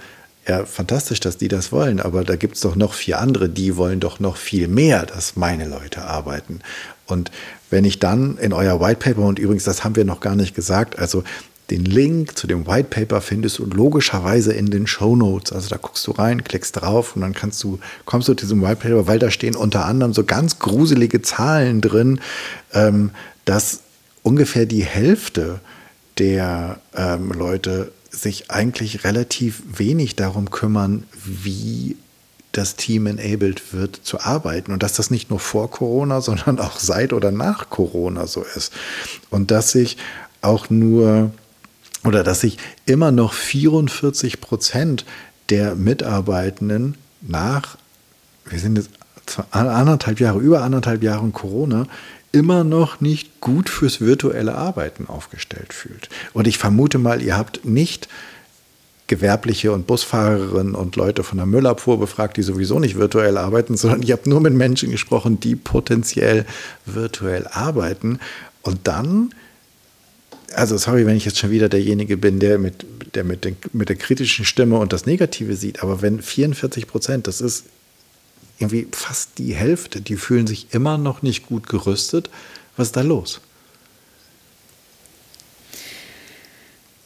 ja, fantastisch, dass die das wollen, aber da gibt es doch noch vier andere, die wollen doch noch viel mehr, dass meine Leute arbeiten. Und wenn ich dann in euer White Paper, und übrigens, das haben wir noch gar nicht gesagt, also den Link zu dem White Paper findest du logischerweise in den Show Notes. Also da guckst du rein, klickst drauf und dann kannst du, kommst du zu diesem White Paper, weil da stehen unter anderem so ganz gruselige Zahlen drin, ähm, dass ungefähr die Hälfte der ähm, Leute sich eigentlich relativ wenig darum kümmern, wie das Team enabled wird zu arbeiten und dass das nicht nur vor Corona, sondern auch seit oder nach Corona so ist. Und dass sich auch nur oder dass sich immer noch 44 Prozent der Mitarbeitenden nach, wir sind jetzt anderthalb Jahre, über anderthalb Jahren Corona, immer noch nicht gut fürs virtuelle Arbeiten aufgestellt fühlt. Und ich vermute mal, ihr habt nicht Gewerbliche und Busfahrerinnen und Leute von der Müllabfuhr befragt, die sowieso nicht virtuell arbeiten, sondern ihr habt nur mit Menschen gesprochen, die potenziell virtuell arbeiten. Und dann, also sorry, wenn ich jetzt schon wieder derjenige bin, der mit der, mit, den, mit der kritischen Stimme und das Negative sieht, aber wenn 44 Prozent, das ist irgendwie fast die Hälfte, die fühlen sich immer noch nicht gut gerüstet. Was ist da los?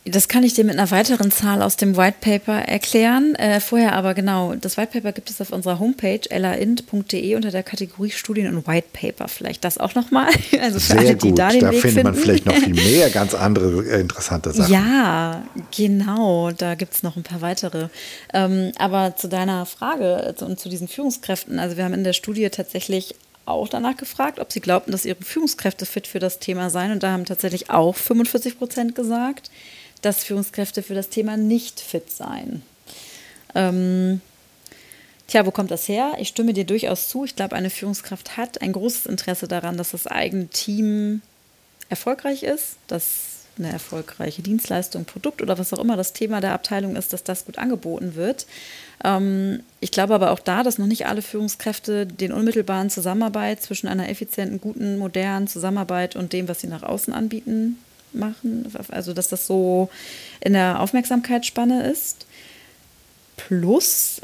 Das kann ich dir mit einer weiteren Zahl aus dem White Paper erklären. Äh, vorher aber genau, das White Paper gibt es auf unserer Homepage laint.de unter der Kategorie Studien und White Paper. Vielleicht das auch nochmal. Also für Sehr alle, die gut. da den da Weg findet man vielleicht noch viel mehr ganz andere äh, interessante Sachen. Ja, genau. Da gibt es noch ein paar weitere. Ähm, aber zu deiner Frage und zu diesen Führungskräften. Also wir haben in der Studie tatsächlich auch danach gefragt, ob sie glaubten, dass ihre Führungskräfte fit für das Thema seien. Und da haben tatsächlich auch 45 Prozent gesagt, dass Führungskräfte für das Thema nicht fit seien. Ähm, tja, wo kommt das her? Ich stimme dir durchaus zu. Ich glaube, eine Führungskraft hat ein großes Interesse daran, dass das eigene Team erfolgreich ist, dass eine erfolgreiche Dienstleistung, Produkt oder was auch immer das Thema der Abteilung ist, dass das gut angeboten wird. Ähm, ich glaube aber auch da, dass noch nicht alle Führungskräfte den unmittelbaren Zusammenarbeit zwischen einer effizienten, guten, modernen Zusammenarbeit und dem, was sie nach außen anbieten, machen. Also, dass das so in der Aufmerksamkeitsspanne ist. Plus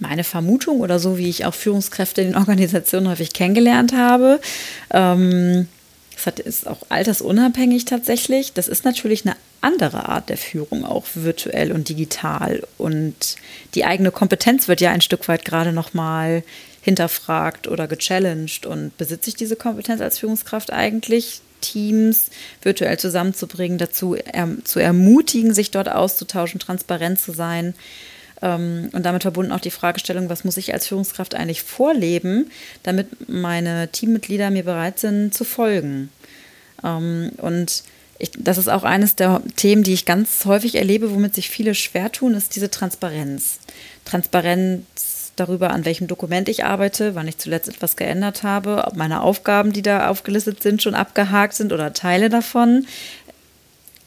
meine Vermutung oder so, wie ich auch Führungskräfte in den Organisationen häufig kennengelernt habe. Ähm, ist auch altersunabhängig tatsächlich. Das ist natürlich eine andere Art der Führung, auch virtuell und digital. Und die eigene Kompetenz wird ja ein Stück weit gerade nochmal hinterfragt oder gechallenged. Und besitze ich diese Kompetenz als Führungskraft eigentlich? Teams virtuell zusammenzubringen, dazu er, zu ermutigen, sich dort auszutauschen, transparent zu sein. Ähm, und damit verbunden auch die Fragestellung, was muss ich als Führungskraft eigentlich vorleben, damit meine Teammitglieder mir bereit sind zu folgen. Ähm, und ich, das ist auch eines der Themen, die ich ganz häufig erlebe, womit sich viele schwer tun, ist diese Transparenz. Transparenz darüber, an welchem Dokument ich arbeite, wann ich zuletzt etwas geändert habe, ob meine Aufgaben, die da aufgelistet sind, schon abgehakt sind oder Teile davon.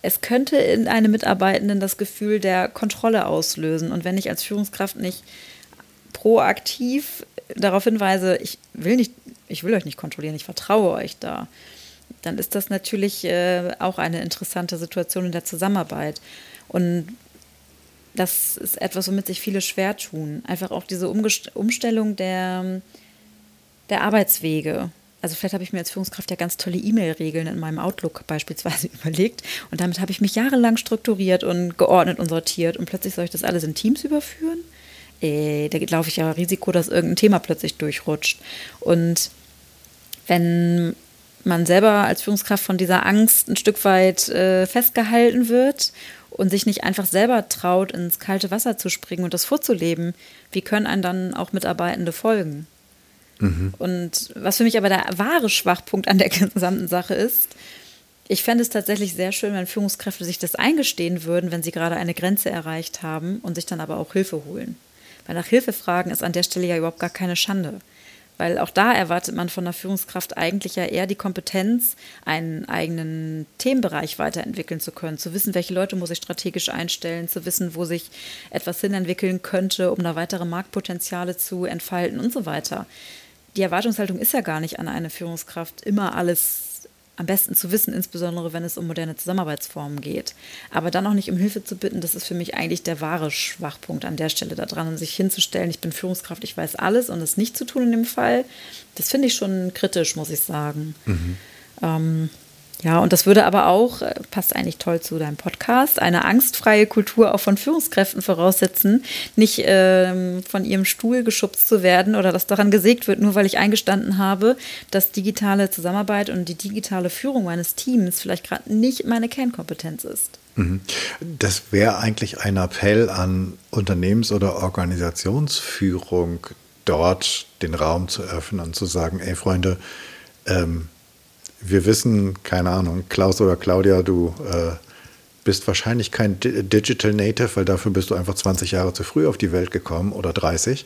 Es könnte in einem Mitarbeitenden das Gefühl der Kontrolle auslösen. Und wenn ich als Führungskraft nicht proaktiv darauf hinweise, ich will nicht, ich will euch nicht kontrollieren, ich vertraue euch da, dann ist das natürlich äh, auch eine interessante Situation in der Zusammenarbeit. Und das ist etwas, womit sich viele schwer tun. Einfach auch diese Umstellung der, der Arbeitswege. Also vielleicht habe ich mir als Führungskraft ja ganz tolle E-Mail-Regeln in meinem Outlook beispielsweise überlegt und damit habe ich mich jahrelang strukturiert und geordnet und sortiert und plötzlich soll ich das alles in Teams überführen? Äh, da laufe ich ja Risiko, dass irgendein Thema plötzlich durchrutscht. Und wenn man selber als Führungskraft von dieser Angst ein Stück weit äh, festgehalten wird und sich nicht einfach selber traut, ins kalte Wasser zu springen und das vorzuleben, wie können einem dann auch Mitarbeitende folgen? Mhm. Und was für mich aber der wahre Schwachpunkt an der gesamten Sache ist, ich fände es tatsächlich sehr schön, wenn Führungskräfte sich das eingestehen würden, wenn sie gerade eine Grenze erreicht haben und sich dann aber auch Hilfe holen. Weil nach Hilfe fragen ist an der Stelle ja überhaupt gar keine Schande. Weil auch da erwartet man von der Führungskraft eigentlich ja eher die Kompetenz, einen eigenen Themenbereich weiterentwickeln zu können, zu wissen, welche Leute muss ich strategisch einstellen, zu wissen, wo sich etwas hinentwickeln könnte, um da weitere Marktpotenziale zu entfalten und so weiter. Die Erwartungshaltung ist ja gar nicht an eine Führungskraft, immer alles am besten zu wissen, insbesondere wenn es um moderne Zusammenarbeitsformen geht. Aber dann auch nicht um Hilfe zu bitten, das ist für mich eigentlich der wahre Schwachpunkt an der Stelle daran, und sich hinzustellen, ich bin Führungskraft, ich weiß alles und es nicht zu tun in dem Fall. Das finde ich schon kritisch, muss ich sagen. Mhm. Ähm, ja, und das würde aber auch, äh, passt eigentlich toll zu deinem Podcast, eine angstfreie Kultur auch von Führungskräften voraussetzen, nicht ähm, von ihrem Stuhl geschubst zu werden oder dass daran gesägt wird, nur weil ich eingestanden habe, dass digitale Zusammenarbeit und die digitale Führung meines Teams vielleicht gerade nicht meine Kernkompetenz ist. Mhm. Das wäre eigentlich ein Appell an Unternehmens- oder Organisationsführung, dort den Raum zu öffnen und zu sagen, ey Freunde, ähm, wir wissen, keine Ahnung, Klaus oder Claudia, du äh, bist wahrscheinlich kein Digital Native, weil dafür bist du einfach 20 Jahre zu früh auf die Welt gekommen oder 30.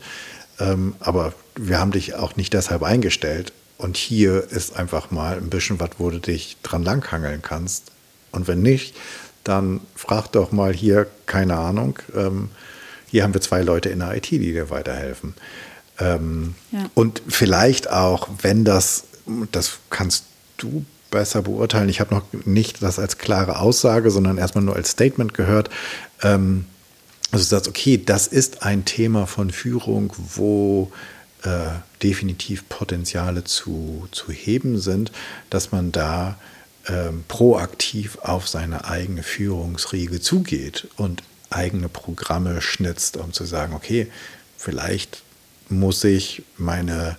Ähm, aber wir haben dich auch nicht deshalb eingestellt. Und hier ist einfach mal ein bisschen was, wo du dich dran langhangeln kannst. Und wenn nicht, dann frag doch mal hier, keine Ahnung, ähm, hier haben wir zwei Leute in der IT, die dir weiterhelfen. Ähm, ja. Und vielleicht auch, wenn das, das kannst du besser beurteilen. Ich habe noch nicht das als klare Aussage, sondern erstmal nur als Statement gehört. Ähm, also du sagst, okay, das ist ein Thema von Führung, wo äh, definitiv Potenziale zu, zu heben sind, dass man da ähm, proaktiv auf seine eigene Führungsriege zugeht und eigene Programme schnitzt, um zu sagen, okay, vielleicht muss ich meine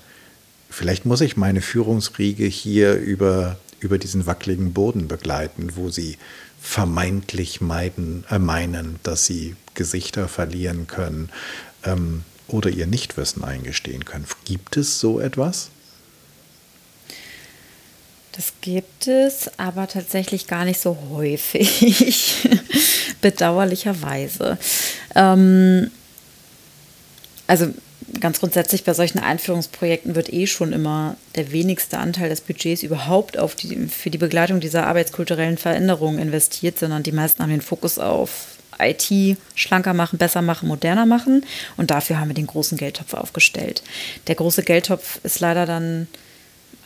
vielleicht muss ich meine Führungsriege hier über, über diesen wackeligen Boden begleiten, wo sie vermeintlich meiden, äh, meinen, dass sie Gesichter verlieren können ähm, oder ihr Nichtwissen eingestehen können. Gibt es so etwas? Das gibt es, aber tatsächlich gar nicht so häufig, bedauerlicherweise. Ähm, also ganz grundsätzlich bei solchen Einführungsprojekten wird eh schon immer der wenigste Anteil des Budgets überhaupt auf die, für die Begleitung dieser arbeitskulturellen Veränderungen investiert, sondern die meisten haben den Fokus auf IT schlanker machen, besser machen, moderner machen. Und dafür haben wir den großen Geldtopf aufgestellt. Der große Geldtopf ist leider dann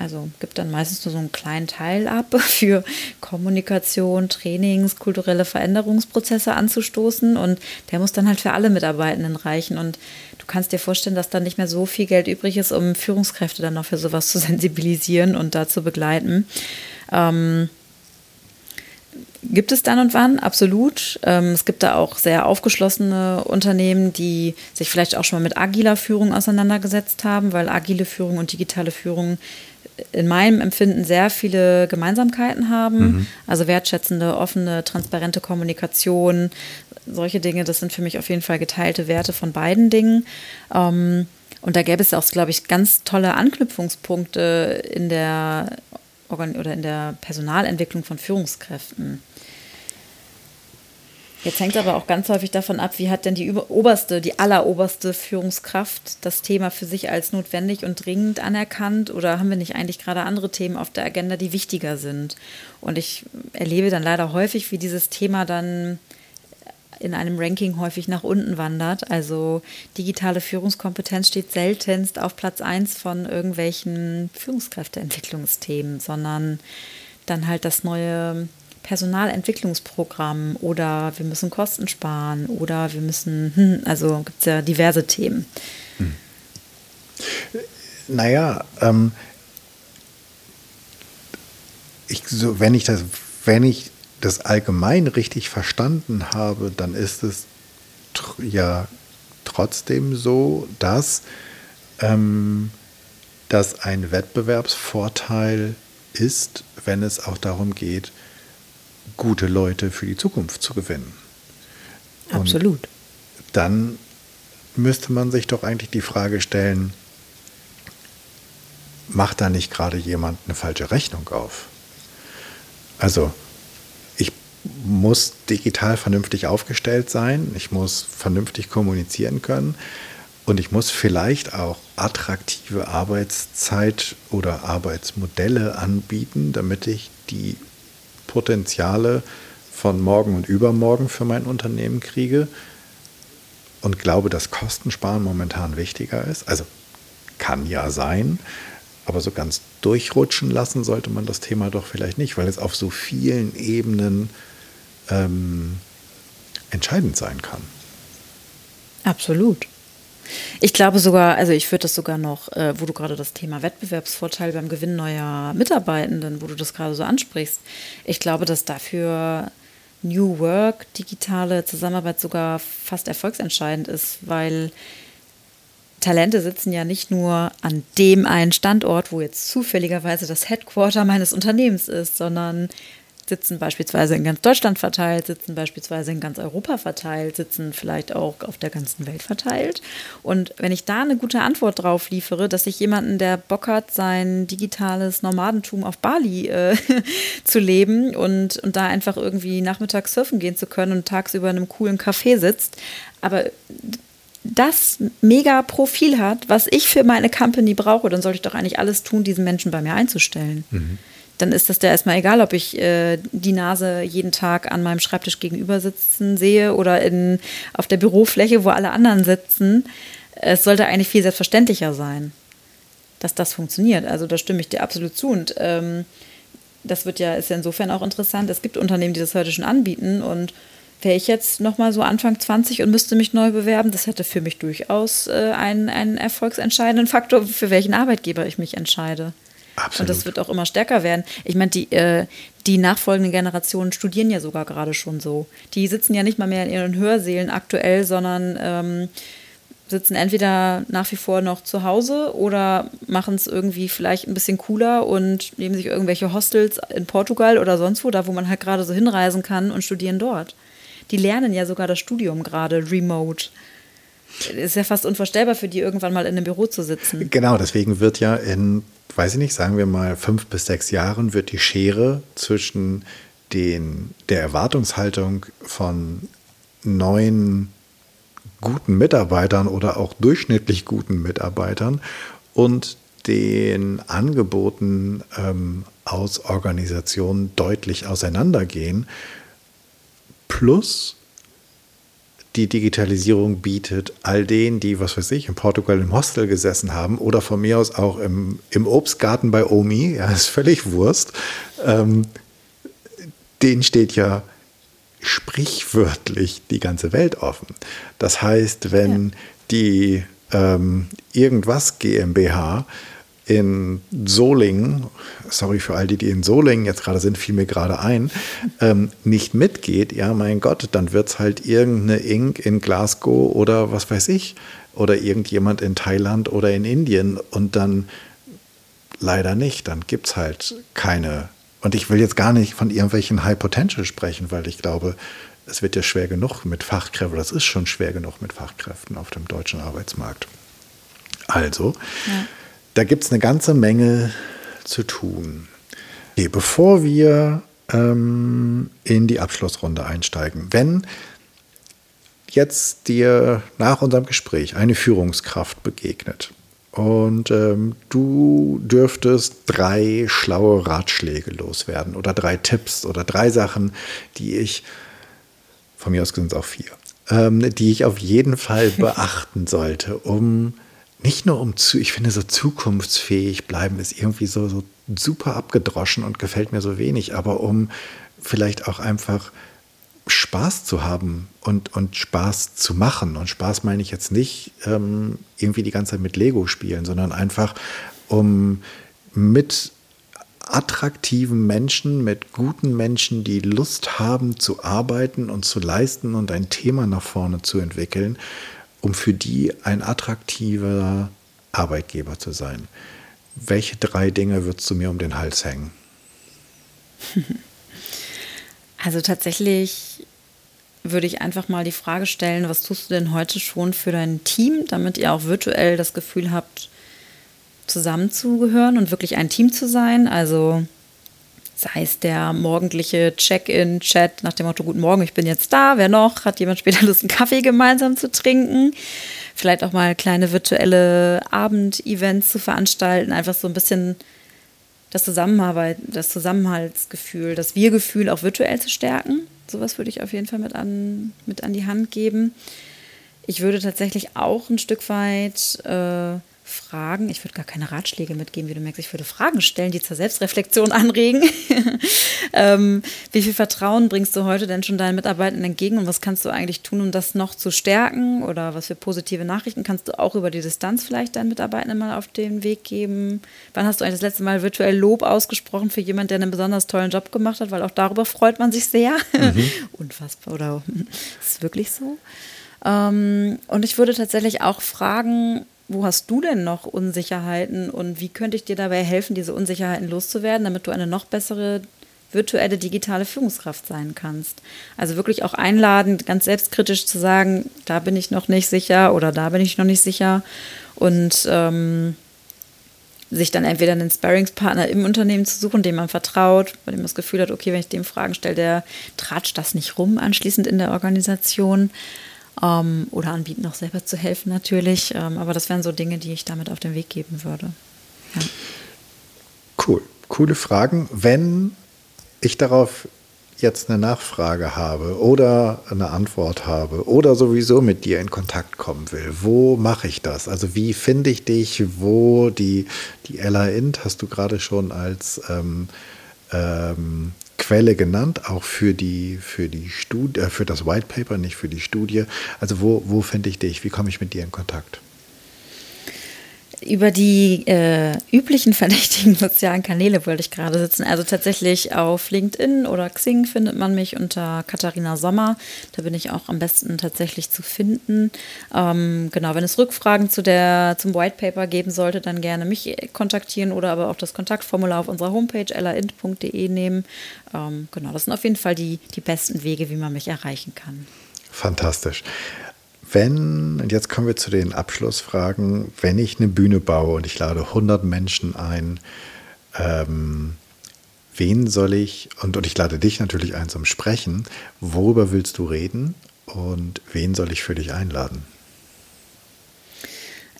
also gibt dann meistens nur so einen kleinen Teil ab für Kommunikation, Trainings, kulturelle Veränderungsprozesse anzustoßen und der muss dann halt für alle Mitarbeitenden reichen und du kannst dir vorstellen, dass dann nicht mehr so viel Geld übrig ist, um Führungskräfte dann noch für sowas zu sensibilisieren und da zu begleiten. Ähm, Gibt es dann und wann, absolut. Ähm, es gibt da auch sehr aufgeschlossene Unternehmen, die sich vielleicht auch schon mal mit agiler Führung auseinandergesetzt haben, weil agile Führung und digitale Führung in meinem Empfinden sehr viele Gemeinsamkeiten haben. Mhm. Also wertschätzende, offene, transparente Kommunikation, solche Dinge, das sind für mich auf jeden Fall geteilte Werte von beiden Dingen. Ähm, und da gäbe es auch, glaube ich, ganz tolle Anknüpfungspunkte in der oder in der Personalentwicklung von Führungskräften. Jetzt hängt aber auch ganz häufig davon ab, wie hat denn die oberste, die alleroberste Führungskraft das Thema für sich als notwendig und dringend anerkannt oder haben wir nicht eigentlich gerade andere Themen auf der Agenda, die wichtiger sind? Und ich erlebe dann leider häufig, wie dieses Thema dann in einem Ranking häufig nach unten wandert. Also digitale Führungskompetenz steht seltenst auf Platz 1 von irgendwelchen Führungskräfteentwicklungsthemen, sondern dann halt das neue Personalentwicklungsprogramm oder wir müssen Kosten sparen oder wir müssen, hm, also gibt es ja diverse Themen. Hm. Naja, ähm, ich, so, wenn, ich das, wenn ich das allgemein richtig verstanden habe, dann ist es tr ja trotzdem so, dass ähm, das ein Wettbewerbsvorteil ist, wenn es auch darum geht, gute Leute für die Zukunft zu gewinnen. Absolut. Und dann müsste man sich doch eigentlich die Frage stellen, macht da nicht gerade jemand eine falsche Rechnung auf? Also, ich muss digital vernünftig aufgestellt sein, ich muss vernünftig kommunizieren können und ich muss vielleicht auch attraktive Arbeitszeit oder Arbeitsmodelle anbieten, damit ich die Potenziale von morgen und übermorgen für mein Unternehmen kriege und glaube, dass Kostensparen momentan wichtiger ist. Also kann ja sein. Aber so ganz durchrutschen lassen sollte man das Thema doch vielleicht nicht, weil es auf so vielen Ebenen ähm, entscheidend sein kann. Absolut. Ich glaube sogar, also ich würde das sogar noch, äh, wo du gerade das Thema Wettbewerbsvorteil beim Gewinn neuer Mitarbeitenden, wo du das gerade so ansprichst, ich glaube, dass dafür New Work, digitale Zusammenarbeit sogar fast erfolgsentscheidend ist, weil Talente sitzen ja nicht nur an dem einen Standort, wo jetzt zufälligerweise das Headquarter meines Unternehmens ist, sondern sitzen beispielsweise in ganz Deutschland verteilt, sitzen beispielsweise in ganz Europa verteilt, sitzen vielleicht auch auf der ganzen Welt verteilt. Und wenn ich da eine gute Antwort drauf liefere, dass ich jemanden, der Bock hat, sein digitales Nomadentum auf Bali äh, zu leben und, und da einfach irgendwie nachmittags surfen gehen zu können und tagsüber in einem coolen Café sitzt, aber das mega Profil hat, was ich für meine Company brauche, dann sollte ich doch eigentlich alles tun, diesen Menschen bei mir einzustellen. Mhm dann ist das da erstmal egal, ob ich äh, die Nase jeden Tag an meinem Schreibtisch gegenüber sitzen sehe oder in, auf der Bürofläche, wo alle anderen sitzen. Es sollte eigentlich viel selbstverständlicher sein, dass das funktioniert. Also da stimme ich dir absolut zu. Und ähm, das wird ja, ist ja insofern auch interessant. Es gibt Unternehmen, die das heute schon anbieten und wäre ich jetzt nochmal so Anfang 20 und müsste mich neu bewerben, das hätte für mich durchaus äh, einen, einen erfolgsentscheidenden Faktor, für welchen Arbeitgeber ich mich entscheide. Absolut. Und das wird auch immer stärker werden. Ich meine, die, äh, die nachfolgenden Generationen studieren ja sogar gerade schon so. Die sitzen ja nicht mal mehr in ihren Hörsälen aktuell, sondern ähm, sitzen entweder nach wie vor noch zu Hause oder machen es irgendwie vielleicht ein bisschen cooler und nehmen sich irgendwelche Hostels in Portugal oder sonst wo, da wo man halt gerade so hinreisen kann und studieren dort. Die lernen ja sogar das Studium gerade remote. Ist ja fast unvorstellbar für die, irgendwann mal in einem Büro zu sitzen. Genau, deswegen wird ja in weiß ich nicht, sagen wir mal fünf bis sechs Jahren wird die Schere zwischen den, der Erwartungshaltung von neuen guten Mitarbeitern oder auch durchschnittlich guten Mitarbeitern und den Angeboten ähm, aus Organisationen deutlich auseinandergehen. Plus die Digitalisierung bietet, all denen, die, was weiß ich, in Portugal im Hostel gesessen haben oder von mir aus auch im, im Obstgarten bei Omi, ja, ist völlig Wurst, ähm, denen steht ja sprichwörtlich die ganze Welt offen. Das heißt, wenn ja. die ähm, irgendwas GmbH in Solingen, sorry für all die, die in Solingen jetzt gerade sind, fiel mir gerade ein, ähm, nicht mitgeht, ja, mein Gott, dann wird es halt irgendeine Ink in Glasgow oder was weiß ich, oder irgendjemand in Thailand oder in Indien und dann leider nicht, dann gibt es halt keine. Und ich will jetzt gar nicht von irgendwelchen High Potential sprechen, weil ich glaube, es wird ja schwer genug mit Fachkräften, das ist schon schwer genug mit Fachkräften auf dem deutschen Arbeitsmarkt. Also, ja da gibt es eine ganze Menge zu tun. Okay, bevor wir ähm, in die Abschlussrunde einsteigen, wenn jetzt dir nach unserem Gespräch eine Führungskraft begegnet und ähm, du dürftest drei schlaue Ratschläge loswerden oder drei Tipps oder drei Sachen, die ich, von mir aus sind es auch vier, ähm, die ich auf jeden Fall beachten sollte, um nicht nur um zu, ich finde so zukunftsfähig bleiben ist irgendwie so, so super abgedroschen und gefällt mir so wenig, aber um vielleicht auch einfach Spaß zu haben und, und Spaß zu machen. Und Spaß meine ich jetzt nicht ähm, irgendwie die ganze Zeit mit Lego spielen, sondern einfach um mit attraktiven Menschen, mit guten Menschen, die Lust haben zu arbeiten und zu leisten und ein Thema nach vorne zu entwickeln, um für die ein attraktiver Arbeitgeber zu sein. Welche drei Dinge würdest du mir um den Hals hängen? Also tatsächlich würde ich einfach mal die Frage stellen, was tust du denn heute schon für dein Team, damit ihr auch virtuell das Gefühl habt, zusammenzugehören und wirklich ein Team zu sein? Also sei es der morgendliche Check-in-Chat nach dem Motto, guten Morgen, ich bin jetzt da, wer noch? Hat jemand später Lust, einen Kaffee gemeinsam zu trinken? Vielleicht auch mal kleine virtuelle Abendevents zu veranstalten, einfach so ein bisschen das Zusammenarbeit, das Zusammenhaltsgefühl, das Wir-Gefühl auch virtuell zu stärken. Sowas würde ich auf jeden Fall mit an, mit an die Hand geben. Ich würde tatsächlich auch ein Stück weit äh, Fragen, ich würde gar keine Ratschläge mitgeben, wie du merkst, ich würde Fragen stellen, die zur Selbstreflexion anregen. ähm, wie viel Vertrauen bringst du heute denn schon deinen Mitarbeitern entgegen und was kannst du eigentlich tun, um das noch zu stärken? Oder was für positive Nachrichten kannst du auch über die Distanz vielleicht deinen Mitarbeitern mal auf den Weg geben? Wann hast du eigentlich das letzte Mal virtuell Lob ausgesprochen für jemanden, der einen besonders tollen Job gemacht hat? Weil auch darüber freut man sich sehr. Mhm. Unfassbar, oder ist es wirklich so? Ähm, und ich würde tatsächlich auch fragen, wo hast du denn noch Unsicherheiten und wie könnte ich dir dabei helfen, diese Unsicherheiten loszuwerden, damit du eine noch bessere virtuelle digitale Führungskraft sein kannst. Also wirklich auch einladen, ganz selbstkritisch zu sagen, da bin ich noch nicht sicher oder da bin ich noch nicht sicher und ähm, sich dann entweder einen Sparringspartner im Unternehmen zu suchen, dem man vertraut, bei dem man das Gefühl hat, okay, wenn ich dem Fragen stelle, der tratscht das nicht rum anschließend in der Organisation ähm, oder anbieten, auch selber zu helfen natürlich. Ähm, aber das wären so Dinge, die ich damit auf den Weg geben würde. Ja. Cool, coole Fragen. Wenn ich darauf jetzt eine Nachfrage habe oder eine Antwort habe oder sowieso mit dir in Kontakt kommen will, wo mache ich das? Also wie finde ich dich? Wo die, die Ella Int hast du gerade schon als ähm, ähm, Quelle genannt, auch für die, für die Studie, äh, für das White Paper, nicht für die Studie. Also wo, wo finde ich dich? Wie komme ich mit dir in Kontakt? Über die äh, üblichen verdächtigen sozialen Kanäle wollte ich gerade sitzen. Also tatsächlich auf LinkedIn oder Xing findet man mich unter Katharina Sommer. Da bin ich auch am besten tatsächlich zu finden. Ähm, genau, wenn es Rückfragen zu der, zum White Paper geben sollte, dann gerne mich kontaktieren oder aber auch das Kontaktformular auf unserer Homepage elaint.de nehmen. Ähm, genau, das sind auf jeden Fall die, die besten Wege, wie man mich erreichen kann. Fantastisch. Wenn, und jetzt kommen wir zu den Abschlussfragen, wenn ich eine Bühne baue und ich lade 100 Menschen ein, ähm, wen soll ich, und, und ich lade dich natürlich ein zum Sprechen, worüber willst du reden und wen soll ich für dich einladen?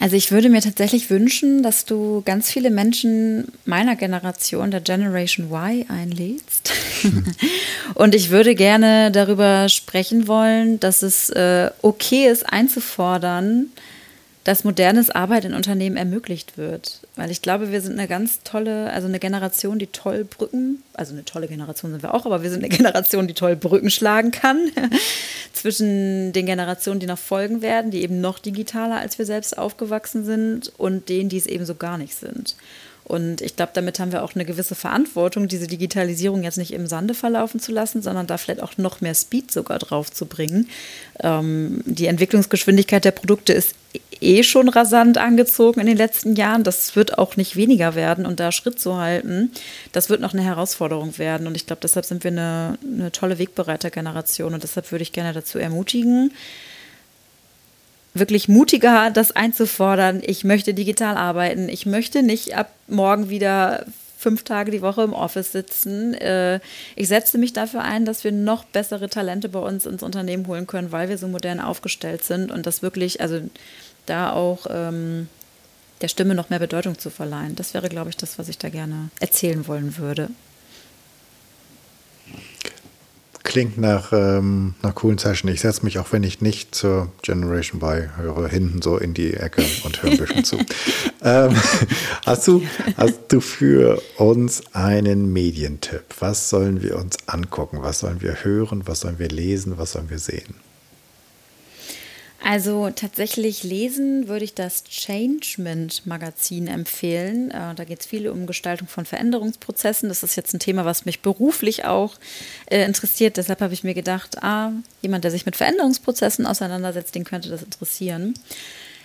Also ich würde mir tatsächlich wünschen, dass du ganz viele Menschen meiner Generation, der Generation Y, einlädst. und ich würde gerne darüber sprechen wollen, dass es äh, okay ist, einzufordern, dass modernes Arbeit in Unternehmen ermöglicht wird. Weil ich glaube, wir sind eine ganz tolle, also eine Generation, die toll Brücken, also eine tolle Generation sind wir auch, aber wir sind eine Generation, die toll Brücken schlagen kann zwischen den Generationen, die noch folgen werden, die eben noch digitaler als wir selbst aufgewachsen sind und denen, die es eben so gar nicht sind. Und ich glaube, damit haben wir auch eine gewisse Verantwortung, diese Digitalisierung jetzt nicht im Sande verlaufen zu lassen, sondern da vielleicht auch noch mehr Speed sogar drauf zu bringen. Ähm, die Entwicklungsgeschwindigkeit der Produkte ist eh schon rasant angezogen in den letzten Jahren. Das wird auch nicht weniger werden und da Schritt zu halten, das wird noch eine Herausforderung werden. Und ich glaube, deshalb sind wir eine, eine tolle Wegbereitergeneration und deshalb würde ich gerne dazu ermutigen, wirklich mutiger, das einzufordern. Ich möchte digital arbeiten. Ich möchte nicht ab morgen wieder fünf Tage die Woche im Office sitzen. Äh, ich setze mich dafür ein, dass wir noch bessere Talente bei uns ins Unternehmen holen können, weil wir so modern aufgestellt sind und das wirklich, also da auch ähm, der Stimme noch mehr Bedeutung zu verleihen. Das wäre, glaube ich, das, was ich da gerne erzählen wollen würde. Klingt nach ähm, einer coolen Session. Ich setze mich, auch wenn ich nicht zur Generation Y höre, hinten so in die Ecke und höre ein bisschen zu. Ähm, hast, du, hast du für uns einen Medientipp? Was sollen wir uns angucken? Was sollen wir hören? Was sollen wir lesen? Was sollen wir sehen? Also tatsächlich lesen würde ich das Changement Magazin empfehlen. Äh, da geht es viel um Gestaltung von Veränderungsprozessen. Das ist jetzt ein Thema, was mich beruflich auch äh, interessiert. Deshalb habe ich mir gedacht, ah, jemand, der sich mit Veränderungsprozessen auseinandersetzt, den könnte das interessieren.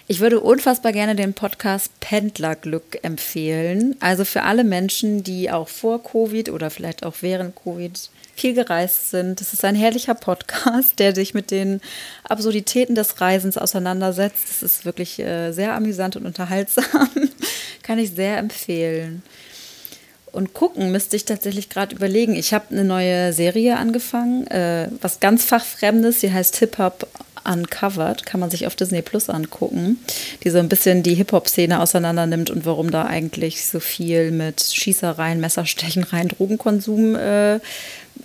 Ich würde unfassbar gerne den Podcast Pendlerglück empfehlen. Also für alle Menschen, die auch vor Covid oder vielleicht auch während Covid viel gereist sind. Das ist ein herrlicher Podcast, der sich mit den Absurditäten des Reisens auseinandersetzt. Das ist wirklich äh, sehr amüsant und unterhaltsam. Kann ich sehr empfehlen. Und gucken müsste ich tatsächlich gerade überlegen. Ich habe eine neue Serie angefangen, äh, was ganz fachfremdes. Sie heißt Hip Hop Uncovered, kann man sich auf Disney Plus angucken, die so ein bisschen die Hip-Hop-Szene auseinander nimmt und warum da eigentlich so viel mit Schießereien, Messerstechereien, Drogenkonsum äh,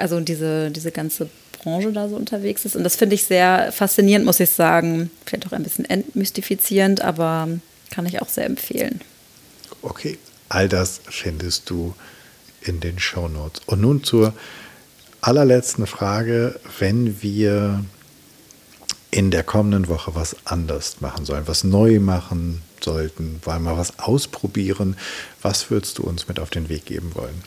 also diese, diese ganze Branche da so unterwegs ist. Und das finde ich sehr faszinierend, muss ich sagen. Vielleicht auch ein bisschen entmystifizierend, aber Kann ich auch sehr empfehlen. Okay, all das findest du in den Show Notes. Und nun zur allerletzten Frage, wenn wir in der kommenden Woche was anders machen sollen, was neu machen sollten, wollen wir was ausprobieren, was würdest du uns mit auf den Weg geben wollen?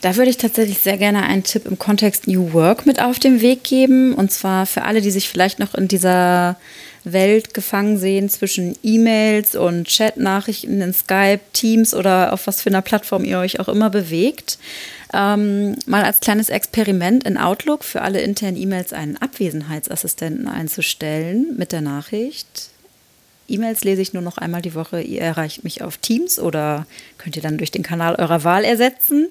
Da würde ich tatsächlich sehr gerne einen Tipp im Kontext New Work mit auf den Weg geben. Und zwar für alle, die sich vielleicht noch in dieser Welt gefangen sehen zwischen E-Mails und Chat-Nachrichten in Skype, Teams oder auf was für einer Plattform ihr euch auch immer bewegt. Ähm, mal als kleines Experiment in Outlook für alle internen E-Mails einen Abwesenheitsassistenten einzustellen mit der Nachricht. E-Mails lese ich nur noch einmal die Woche. Ihr erreicht mich auf Teams oder könnt ihr dann durch den Kanal eurer Wahl ersetzen.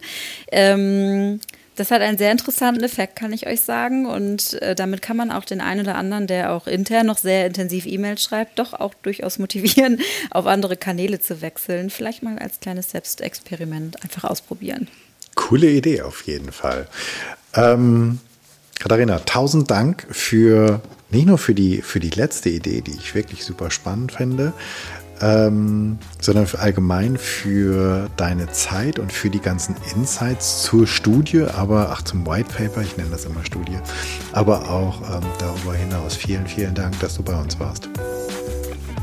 Ähm, das hat einen sehr interessanten Effekt, kann ich euch sagen. Und äh, damit kann man auch den einen oder anderen, der auch intern noch sehr intensiv E-Mails schreibt, doch auch durchaus motivieren, auf andere Kanäle zu wechseln. Vielleicht mal als kleines Selbstexperiment einfach ausprobieren. Coole Idee auf jeden Fall. Ähm, Katharina, tausend Dank für nicht nur für die, für die letzte Idee, die ich wirklich super spannend finde, ähm, sondern für allgemein für deine Zeit und für die ganzen Insights zur Studie, aber auch zum White Paper, ich nenne das immer Studie, aber auch ähm, darüber hinaus. Vielen, vielen Dank, dass du bei uns warst.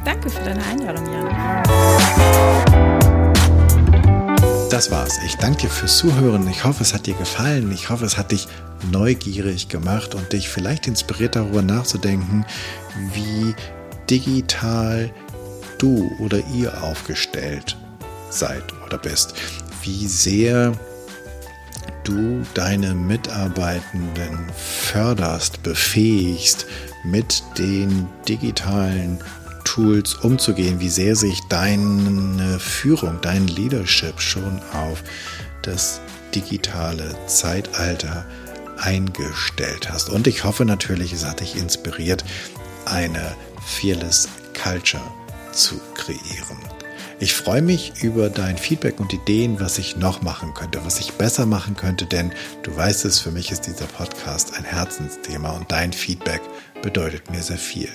Danke für deine Einladung, Jan. Das war's. Ich danke dir fürs Zuhören. Ich hoffe, es hat dir gefallen. Ich hoffe, es hat dich neugierig gemacht und dich vielleicht inspiriert darüber nachzudenken, wie digital du oder ihr aufgestellt seid oder bist, wie sehr du deine Mitarbeitenden förderst, befähigst, mit den digitalen Tools umzugehen, wie sehr sich deine Führung, dein Leadership schon auf das digitale Zeitalter eingestellt hast. Und ich hoffe natürlich, es hat dich inspiriert, eine Fearless Culture zu kreieren. Ich freue mich über dein Feedback und Ideen, was ich noch machen könnte, was ich besser machen könnte, denn du weißt es, für mich ist dieser Podcast ein Herzensthema und dein Feedback bedeutet mir sehr viel.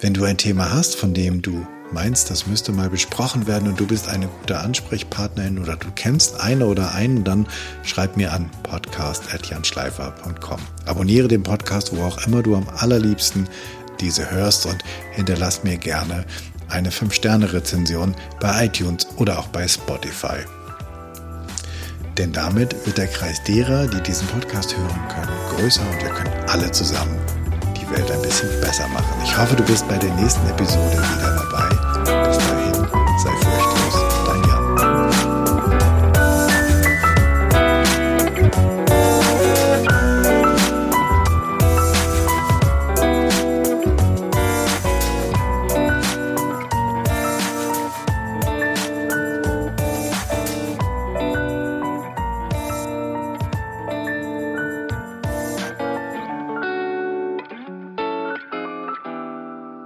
Wenn du ein Thema hast, von dem du meinst, das müsste mal besprochen werden und du bist eine gute Ansprechpartnerin oder du kennst eine oder einen, dann schreib mir an podcast.janschleifer.com. Abonniere den Podcast, wo auch immer du am allerliebsten diese hörst und hinterlass mir gerne eine 5-Sterne-Rezension bei iTunes oder auch bei Spotify. Denn damit wird der Kreis derer, die diesen Podcast hören können, größer und wir können alle zusammen die Welt ein bisschen besser machen. Ich hoffe, du bist bei der nächsten Episode wieder dabei.